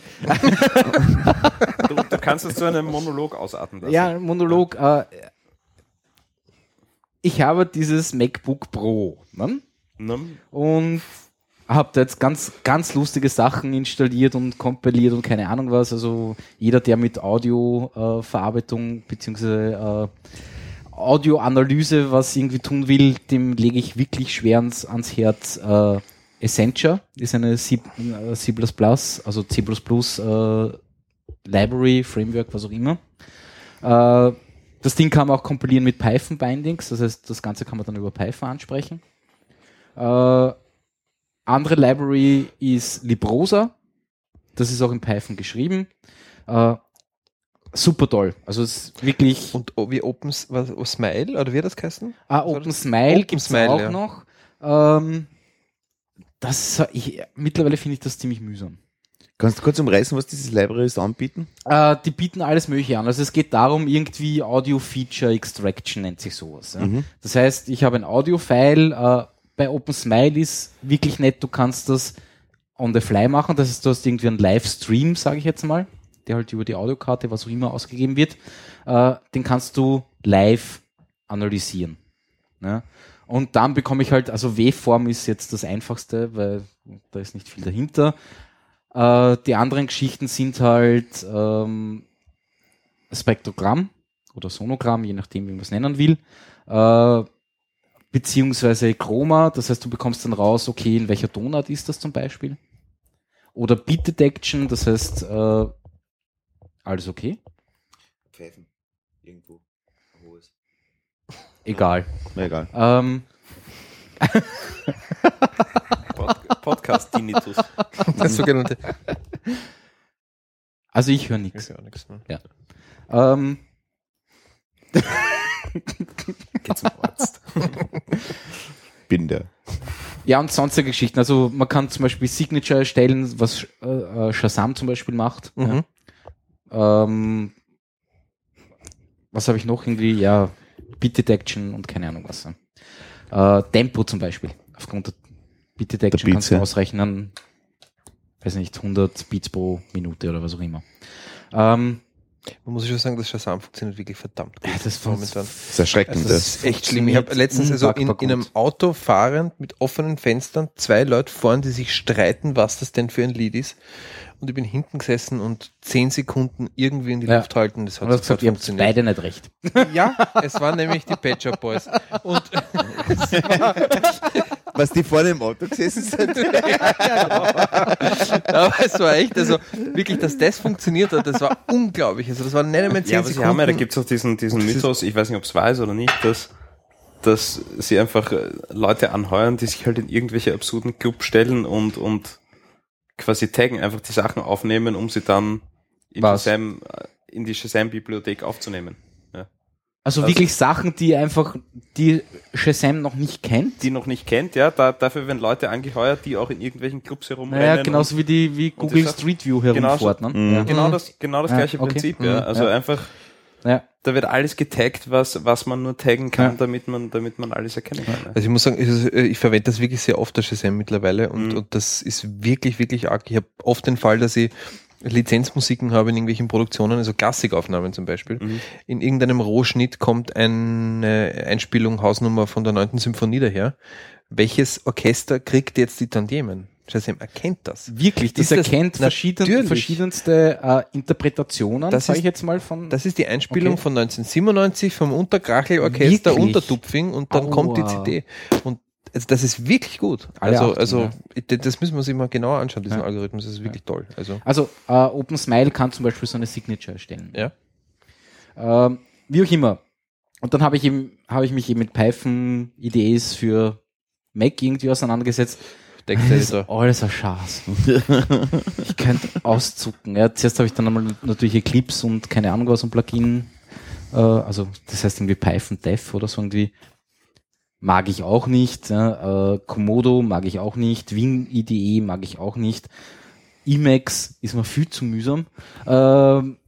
Du, du kannst es zu einem Monolog ausarten lassen. Ja, Monolog. Äh, ich habe dieses MacBook Pro ne? Ne? und habe da jetzt ganz, ganz lustige Sachen installiert und kompiliert und keine Ahnung was. Also jeder, der mit Audioverarbeitung äh, beziehungsweise äh, Audioanalyse was irgendwie tun will, dem lege ich wirklich schwer ans, ans Herz. Äh, Essentia ist eine C, äh, C++, also C++ äh, Library, Framework, was auch immer. Äh, das Ding kann man auch kompilieren mit Python Bindings, das heißt, das Ganze kann man dann über Python ansprechen. Äh, andere Library ist Librosa, das ist auch in Python geschrieben. Äh, super toll, also es ist wirklich Und wie Open was, oh, Smile, oder wie hat das geheißen? Ah, Open? Smile gibt's Smile, auch ja. noch. Ähm, das, ich, mittlerweile finde ich das ziemlich mühsam. Kannst du kurz umreißen, was diese Libraries anbieten? Äh, die bieten alles Mögliche an. Also es geht darum, irgendwie Audio Feature Extraction nennt sich sowas. Ja. Mhm. Das heißt, ich habe ein Audio-File, äh, bei Open Smile ist wirklich nett, du kannst das on the fly machen. Das heißt, du hast irgendwie einen Livestream, sage ich jetzt mal, der halt über die Audiokarte, was auch immer ausgegeben wird. Äh, den kannst du live analysieren. Ne? Und dann bekomme ich halt, also W-Form ist jetzt das einfachste, weil da ist nicht viel dahinter. Äh, die anderen Geschichten sind halt ähm, Spektrogramm oder Sonogramm, je nachdem, wie man es nennen will. Äh, beziehungsweise Chroma, das heißt, du bekommst dann raus, okay, in welcher Tonart ist das zum Beispiel. Oder Beat Detection, das heißt, äh, alles okay? Pfeifen. Irgendwo. Hohes. Egal. Egal. Ähm, Pod Podcast Tinnitus. Das sogenannte. also ich höre Ich nichts. höre auch nichts. Ne? Ähm, Geh zum Arzt. Binder. Ja, und sonstige Geschichten. Also man kann zum Beispiel Signature erstellen, was äh, äh, Shazam zum Beispiel macht. Mhm. Ja. Ähm, was habe ich noch irgendwie? Ja, Beat Detection und keine Ahnung was. ja. Äh, Tempo zum Beispiel. Aufgrund der Beat Detection Der kannst Beats, du ja. ausrechnen, weiß nicht, 100 Beats pro Minute oder was auch immer. Ähm, Man muss schon sagen, das Shazam funktioniert wirklich verdammt gut. das war momentan. Das ist erschreckend. Also das. ist echt schlimm. Ich habe letztens also in, in einem. Auto fahrend mit offenen Fenstern zwei Leute vorn, die sich streiten, was das denn für ein Lied ist. Und ich bin hinten gesessen und zehn Sekunden irgendwie in die Ja. Luft halten. Das hat und du hast sofort gesagt, ihr habt beide nicht recht. Ja, es waren nämlich die Pet Shop Boys. Und Was die vorne im Auto gesessen sind. aber es war echt, also wirklich, dass das funktioniert hat, das war unglaublich. Also das waren nicht einmal zehn Ja, aber sie Sekunden. haben ja, da gibt es auch diesen, diesen Mythos, ich weiß nicht, ob es weiß oder nicht, dass, dass sie einfach äh, Leute anheuern, die sich halt in irgendwelche absurden Club stellen und, und quasi taggen, einfach die Sachen aufnehmen, um sie dann in? Shazam, äh, in die Shazam-Bibliothek aufzunehmen. Also Das- wirklich Sachen, die einfach, die Shazam noch nicht kennt. Die noch nicht kennt, ja, da, dafür werden Leute angeheuert, die auch in irgendwelchen Clubs herumrennen. Naja, genauso wie die wie Google Street View herumfährt. Ne? Mhm. Ja. genau Mhm. das, genau das Ja, gleiche okay. Prinzip, Mhm, ja. Also ja. einfach, Ja. da wird alles getaggt, was, was man nur taggen kann, Ja. damit man, damit man alles erkennen kann. Also ich muss sagen, ist, äh, ich verwende das wirklich sehr oft, das Shazam mittlerweile und, Mhm. und das ist wirklich, wirklich arg. Ich habe oft den Fall, dass ich Lizenzmusiken habe in irgendwelchen Produktionen, also Klassikaufnahmen zum Beispiel. Mhm. In irgendeinem Rohschnitt kommt eine Einspielung, Hausnummer von der 9. Symphonie daher. Welches Orchester kriegt jetzt die Tantiemen? Shazam erkennt das. Wirklich, das das- erkennt verschieden, natürlich. verschiedenste äh, Interpretationen, Das sage ist- ich jetzt mal von. Das ist die Einspielung Okay. von 1997 vom Unterkrachel-Orchester? Untertupfing und dann Aua. kommt die CD. Und also das ist wirklich gut. Alle Also, Achtung, also ja. das müssen wir sich mal genauer anschauen, diesen Ja. Algorithmus. Das ist wirklich toll. Also, also äh, Open Smile kann zum Beispiel so eine Signature erstellen. ja. Ähm, wie auch immer. und dann habe ich eben, habe ich mich eben mit Python IDEs für Mac irgendwie auseinandergesetzt. Text Das ist Editor. alles ein Schatz. ich könnte auszucken. Ja, zuerst habe ich dann einmal natürlich Eclipse und keine Ahnung was und Plugin. Äh, also das heißt irgendwie Python Dev oder so irgendwie. Mag ich auch nicht. Ja. Äh, Komodo mag ich auch nicht. Wing IDE mag ich auch nicht. Emacs ist mir viel zu mühsam. Ähm,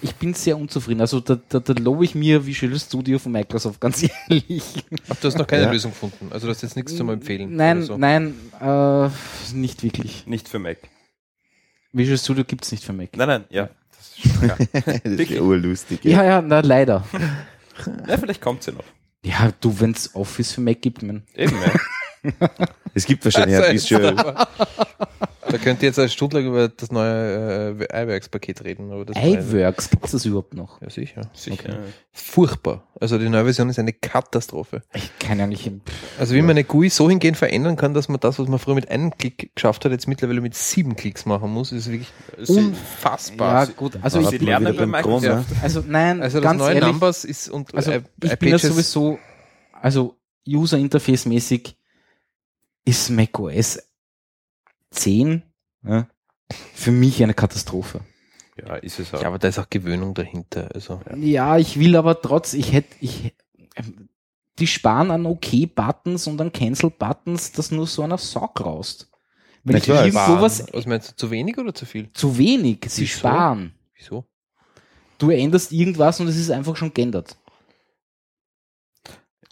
ich bin sehr unzufrieden. Also da, da, da lobe ich mir Visual Studio von Microsoft, ganz ehrlich. Ach, du hast noch keine Ja. Lösung gefunden. Also du hast jetzt nichts zum Empfehlen. Nein, oder so. nein, äh, nicht wirklich. Nicht für Mac. Visual Studio gibt's nicht für Mac. Nein, nein, ja. Das ist schon klar. Das ist Wirklich? ja urlustig. Ja, ja, na, leider. ja, vielleicht kommt sie noch. Ja, du, wenn's Office für Mac gibt, man. Eben, ja. Es gibt wahrscheinlich Also ein bisschen. Da könnt ihr jetzt eine Stunde lang über das neue äh, iWorks-Paket reden. IWorks, gibt's das überhaupt noch? Ja, sicher. Sicher. Furchtbar. Also die neue Version ist eine Katastrophe. Ich kann ja nicht. Also wie man eine GUI so hingehend verändern kann, dass man das, was man früher mit einem Klick geschafft hat, jetzt mittlerweile mit sieben Klicks machen muss, ist wirklich Sie- unfassbar. Ja, gut, also ich, wieder bei beim Chrome, Microsoft. also nein, Also das ganz neue ehrlich, Numbers ist und also äh, ich bin ja sowieso, also User Interface mäßig ist macOS 10 ja, für mich eine Katastrophe. Ja, ist es auch. Ja, aber da ist auch Gewöhnung dahinter. Also Ja, ich will aber trotz, ich hätte, ich, ähm, die sparen an OK-Buttons und an Cancel-Buttons, dass nur so einer Sock raust. Wenn Na ich klar, irgendwo Sparen. was was meinst du, zu wenig oder zu viel? zu wenig, sie Wieso? sparen. Wieso? Du änderst irgendwas und es ist einfach schon geändert.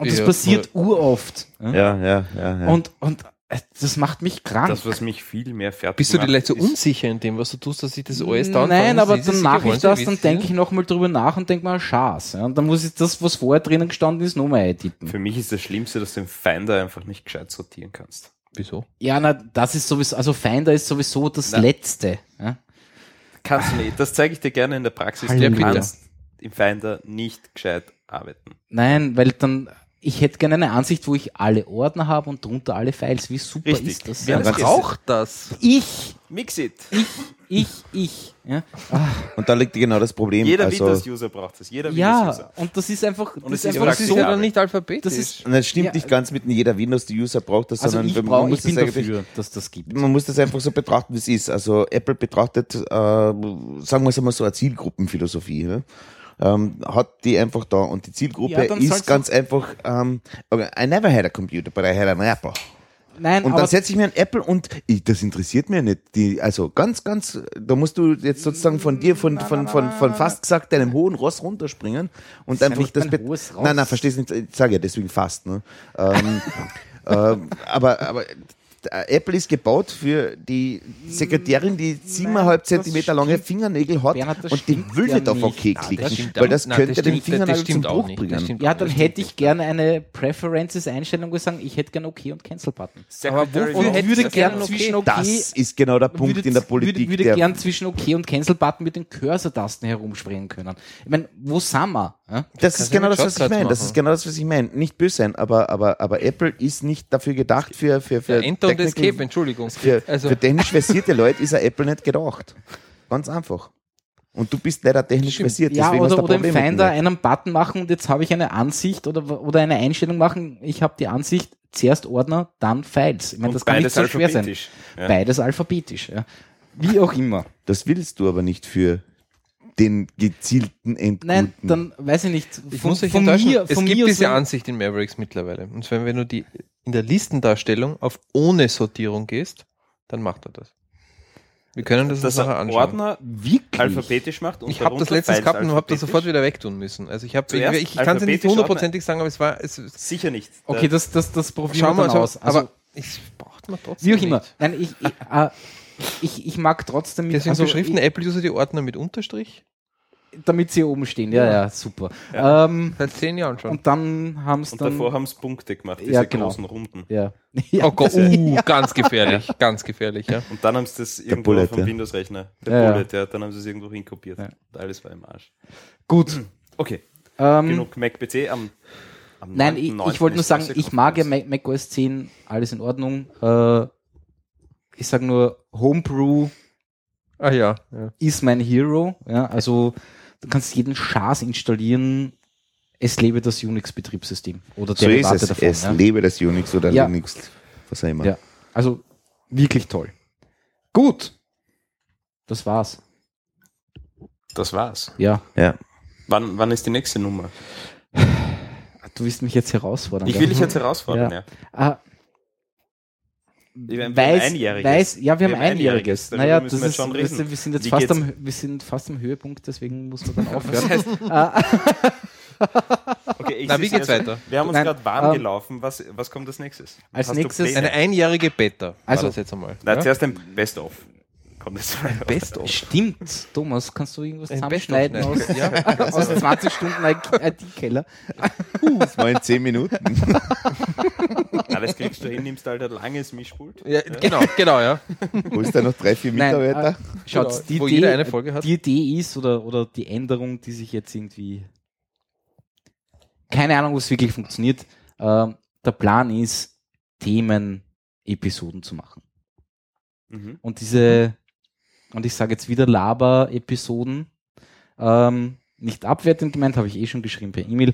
Und das Ja, passiert uroft. Ja? Ja, ja, ja. ja. Und, und äh, das macht mich krank. das, was mich viel mehr fertig Bist du dir vielleicht so unsicher in dem, was du tust, dass sich das OS dauernd Nein, aber dann mache ich das, dann denke ich nochmal drüber nach und denke mal, Schaß. Ja? Und dann muss ich das, was vorher drinnen gestanden ist, nochmal eintippen. Für mich ist das Schlimmste, dass du den Finder einfach nicht gescheit sortieren kannst. Wieso? Ja, na, das ist sowieso, also Finder ist sowieso das Na. Letzte. Ja? Kannst du nicht. Das zeige ich dir gerne in der Praxis. Halleluja. Du kannst im Finder nicht gescheit arbeiten. Nein, weil dann, ich hätte gerne eine Ansicht, wo ich alle Ordner habe und drunter alle Files. Wie super Richtig. ist das? Ja? Wer das braucht das? Ich, Mixit. ich, ich. Ja, Und da liegt genau das Problem. Jeder also, Windows-User braucht das. Jeder ja Windows-User. und das ist einfach, das es ist einfach Das so, ja dann nicht alphabetisch. Das ist- und es stimmt Ja, nicht ganz mit jeder Windows-User braucht das, also sondern ich, man brauch, muss ich bin das dafür, dass das gibt. man muss das einfach so betrachten, wie es ist. Also Apple betrachtet, äh, sagen wir es einmal so, eine Zielgruppenphilosophie. Ja? Ähm, hat die einfach da und die Zielgruppe Ja, ist ganz einfach, ähm, okay, I never had a computer, but I had an Apple. Nein, Und dann setze ich mir ein Apple und ich, das interessiert mir nicht. Die, also ganz, ganz, da musst du jetzt sozusagen von dir, von, von, von, von fast gesagt deinem hohen Ross runterspringen und ja einfach nicht das. hohes Ross. Nein, nein, verstehst nicht, ich sage ja deswegen fast. Ne? Ähm, ähm, aber, aber äh, Apple ist gebaut für die Sekretärin, die siebeneinhalb Zentimeter lange stimmt. Fingernägel hat Bernhard, und die will ja nicht auf nicht. OK Nein, das klicken, weil auch- das nein, könnte das den Fingernagel das zum Bruch bringen. ja, dann hätte ich gerne eine Preferences-Einstellung gesagt, ich hätte gerne OK und Cancel-Button. Secretary Und of würde gern zwischen OK, Das ist genau der Punkt würde, in der Politik, würde, würde gern zwischen OK und Cancel-Button mit den Cursor-Tasten herumspringen können. Ich meine, wo sind wir? Ja? Das ist genau mit das, was ich meine. Das ist genau das, was ich meine. Nicht böse sein, aber, aber, aber Apple ist nicht dafür gedacht für, für, für, Ja, Enter und Escape, Entschuldigung. für, Also- für technisch versierte Leute ist ein Apple nicht gedacht. Ganz einfach. Und du bist leider technisch Stimmt. versiert. Ja, oder, du oder im Finder einen Button machen und jetzt habe ich eine Ansicht oder, oder eine Einstellung machen. Ich habe die Ansicht, zuerst Ordner, dann Files. Ich meine, das kann nicht beides so schwer sein. alphabetisch. Ja. Beides alphabetisch. Ja. Wie auch immer. Das willst du aber nicht für den gezielten Endguten. Nein, dann weiß ich nicht. Ich Von, muss euch von enttäuschen, mir, es gibt diese so, Ansicht in Mavericks mittlerweile. Und zwar, wenn du die in der Listendarstellung auf ohne Sortierung gehst, dann macht er das. Wir können das, Dass uns nachher er anschauen. Ordner wirklich. alphabetisch macht und ich habe das letztens gehabt und habe das sofort wieder wegtun müssen. Also ich habe, ich, Zuerst ich kann es nicht hundertprozentig sagen, aber es war, es, Sicher nicht. Okay, das, das, das probieren wir mal, aus. Also, aber ich braucht man trotzdem wie auch immer. nicht. Nein, ich, ich, äh, ich, ich mag trotzdem mit, Deswegen also, beschriften Apple-User die Ordner mit Unterstrich damit sie oben stehen. Ja, ja, super. Ähm, seit zehn Jahren schon. und dann haben es Und dann. davor haben es Punkte gemacht, diese Ja, genau. großen Runden. ja. ja. oh Gott, uh, ganz gefährlich, ganz gefährlich, ja. Und dann haben sie das irgendwo Bullet, vom ja. Windows-Rechner. Der Ja, ja. Bullet, ja. Dann haben sie es irgendwo hinkopiert. Ja. Und alles war im Arsch. Gut. Okay, Ähm, genug Mac-PC am, am Nein, 9., ich, 9. ich wollte nur sagen, ich mag ja. Mac, Mac OS 10, alles in Ordnung. Äh, ich sage nur, Homebrew Ah ja, ja. ist mein Hero. Ja, also du kannst jeden Schaß installieren. es lebe das Unix-Betriebssystem oder So ist es. davon. es ja. lebe das Unix oder Ja. Linux, was auch immer. Ja. Also wirklich toll. Gut. Das war's. Das war's. Ja. Ja. Wann, wann ist die nächste Nummer? Du willst mich jetzt herausfordern. Ich gell? will dich jetzt herausfordern, Ja. ja. Ah, Wir haben weiß, Einjähriges. Weiß, ja, wir, Wir haben Einjähriges. Einjähriges, darüber Naja, das wir ist, schon wir wir sind jetzt Wie fast geht's? am, wir sind fast am Höhepunkt, deswegen muss man dann aufhören. Okay, ich Na, wie geht's weiter? Wir haben uns gerade warm ähm, gelaufen. Was, was kommt als nächstes? Als Hast nächstes-? Eine einjährige Beta. Also- war das jetzt einmal. Na, ja? zuerst ein Best-of. Kommt jetzt Best-of. Stimmt, Thomas, kannst du irgendwas Ein zusammenschneiden aus, Best-of schneiden. aus 20 Stunden IT-Keller? Das war in zehn Minuten. Alles kriegst du hin, nimmst halt ein langes Mischpult. Ja, genau, genau, ja. Holst du noch drei, vier Nein, Mitarbeiter? äh, Schaut, Genau, die, wo Idee, jeder eine Folge hat. die Idee ist oder, oder die Änderung, die sich jetzt irgendwie keine Ahnung, was wirklich funktioniert. Ähm, der Plan ist, Themen-Episoden zu machen. Mhm. Und diese, und ich sage jetzt wieder Laber-Episoden, ähm, nicht abwertend gemeint, habe ich eh schon geschrieben per E-Mail,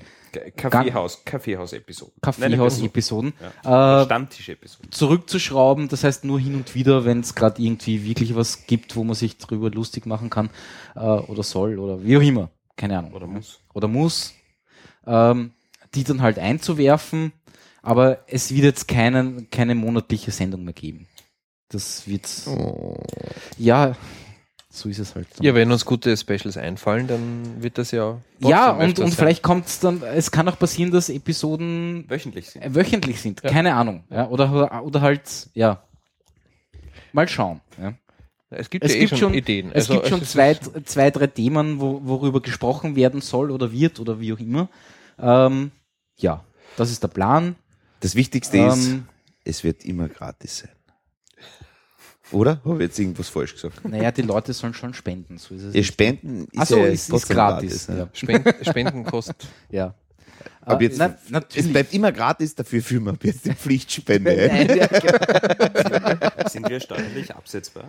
Kaffeehaus, Kaffeehaus-Episode. Kaffeehaus-Episoden, Ja. äh, Stammtisch-Episode. zurückzuschrauben, das heißt nur hin und wieder, wenn es gerade irgendwie wirklich was gibt, wo man sich drüber lustig machen kann äh, oder soll oder wie auch immer, keine Ahnung. Oder muss. Oder muss, ähm, die dann halt einzuwerfen, aber es wird jetzt keinen, keine monatliche Sendung mehr geben. Das wird, Oh. ja, so ist es halt. Ja, wenn uns gute Specials einfallen, dann wird das ja. ja, und, und sein. vielleicht kommt es dann, es kann auch passieren, dass Episoden Wöchentlich sind. äh, wöchentlich sind, Ja. keine Ahnung. Ja, oder, oder halt, ja, mal schauen. Ja. Es gibt Es ja eh gibt schon, schon, Ideen. es Also, gibt schon ist- zwei, zwei, drei Themen, wo, worüber gesprochen werden soll oder wird oder wie auch immer. Ähm, ja, das ist der Plan. Das Wichtigste ist, Ähm, es wird immer gratis sein. Oder? Habe ich jetzt irgendwas falsch gesagt? naja, die Leute sollen schon spenden. So ist es. Nicht. Spenden ist so, ja ist, ist gratis. ja. ja. Spenden, Spenden kostet. ja. Ab Äh, jetzt, na, es bleibt immer gratis, dafür führen wir ab jetzt die Pflichtspende. Nein, ja, genau. Sind wir steuerlich absetzbar?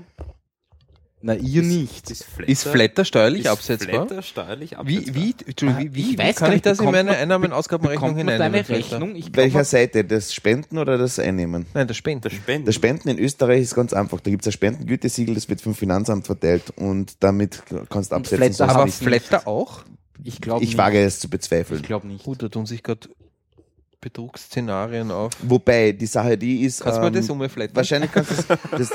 Na, ihr nicht. Ist Flatter, Ist Flatter steuerlich ist absetzbar? Flatter steuerlich Wie, absetzbar? wie, Entschuldigung, wie, wie, Ich weiß kann ich das in meine Einnahmenausgabenrechnung hineinnehmen? Rechnung? Ich Welcher Seite? Das Spenden oder das Einnehmen? Nein, das Spenden. Der Spenden. Das Spenden in Österreich ist ganz einfach. Da gibt es ein Spendengütesiegel, das wird vom Finanzamt verteilt und damit kannst du absetzen. Flatter Aber. Flatter auch? Ich glaube ich nicht. wage es zu bezweifeln. Ich glaube nicht. Gut, da tun sich gerade Betrugsszenarien auf. Wobei die Sache die ist, Kannst du ähm, das umflattern? wahrscheinlich kannst du das, das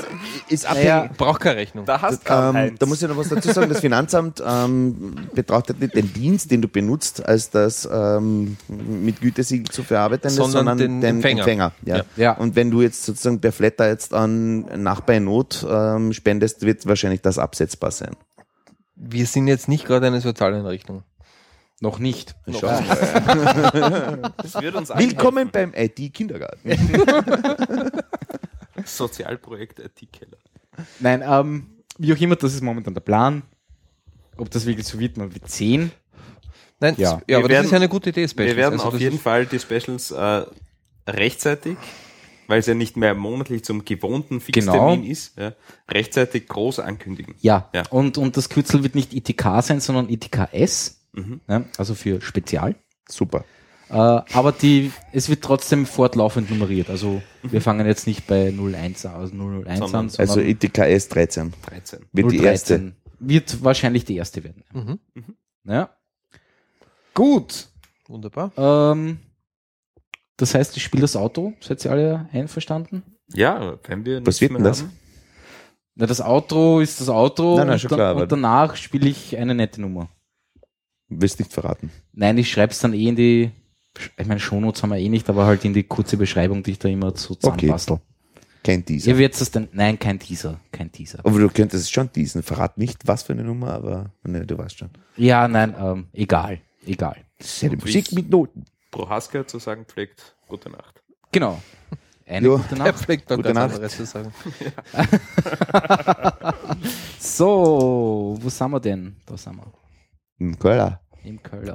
ist abhängig. Naja, Braucht keine Rechnung. Da hast du Ähm, Heinz. da muss ich noch was dazu sagen. Das Finanzamt ähm, betrachtet nicht den Dienst, den du benutzt, als das ähm, mit Gütesiegel zu verarbeiten, ist, Sondern sondern den den, Empfänger. Empfänger. ja. Ja. Ja. Und wenn du jetzt sozusagen per Flatter jetzt an Nachbar in Not ähm, spendest, wird wahrscheinlich das absetzbar sein. Wir sind jetzt nicht gerade eine Sozialeinrichtung. Noch nicht. das wird uns Willkommen beim IT-Kindergarten. Sozialprojekt IT-Keller. Nein, ähm, wie auch immer, das ist momentan der Plan. Ob das wirklich so wird, man wird sehen. Nein, Ja. ja, Wir aber werden- das ist ja eine gute Idee, Specials. Wir werden Also auf das jeden Fall die Specials äh, rechtzeitig, weil es ja nicht mehr monatlich zum gewohnten Fixtermin Genau. ist, ja, rechtzeitig groß ankündigen. Ja. Ja. Und, und das Kürzel wird nicht ITK sein, sondern ITKS. Mhm. Ja, also für Spezial. Super. Äh, aber die, es wird trotzdem fortlaufend nummeriert. Also wir fangen jetzt nicht bei 01 an, also 001 Sondern- an, sondern Also ITKS 13 13. wird die 013 erste. Wird wahrscheinlich die erste werden. Mhm. Ja. Gut. Wunderbar. Ähm, das heißt, ich spiele das Auto. Seid ihr alle einverstanden? Ja, wenn wir Was wird denn das? haben. Na, das Outro ist das Outro Nein, nein, und, schon dann, klar, und danach spiele ich eine nette Nummer. Willst nicht verraten. Nein, ich schreibe es dann eh in die, ich meine, Shownotes haben wir eh nicht, aber halt in die kurze Beschreibung, die ich da immer so zusammenbastel. Kein Teaser. Ihr werdet es dann, nein, kein Teaser, kein Teaser. Aber du könntest schon diesen. Verrat nicht, was für eine Nummer, aber ne, du weißt schon. Ja, nein, ähm, egal, egal. Seine Und Musik mit Noten. Prohaska zu sagen pflegt, gute Nacht. Genau. Eine Jo. gute Er Nacht. pflegt noch Gute ganz Nacht. anderes zu sagen. So, wo sind wir denn? Da sind wir. Hm, Kölner. Im Kölner.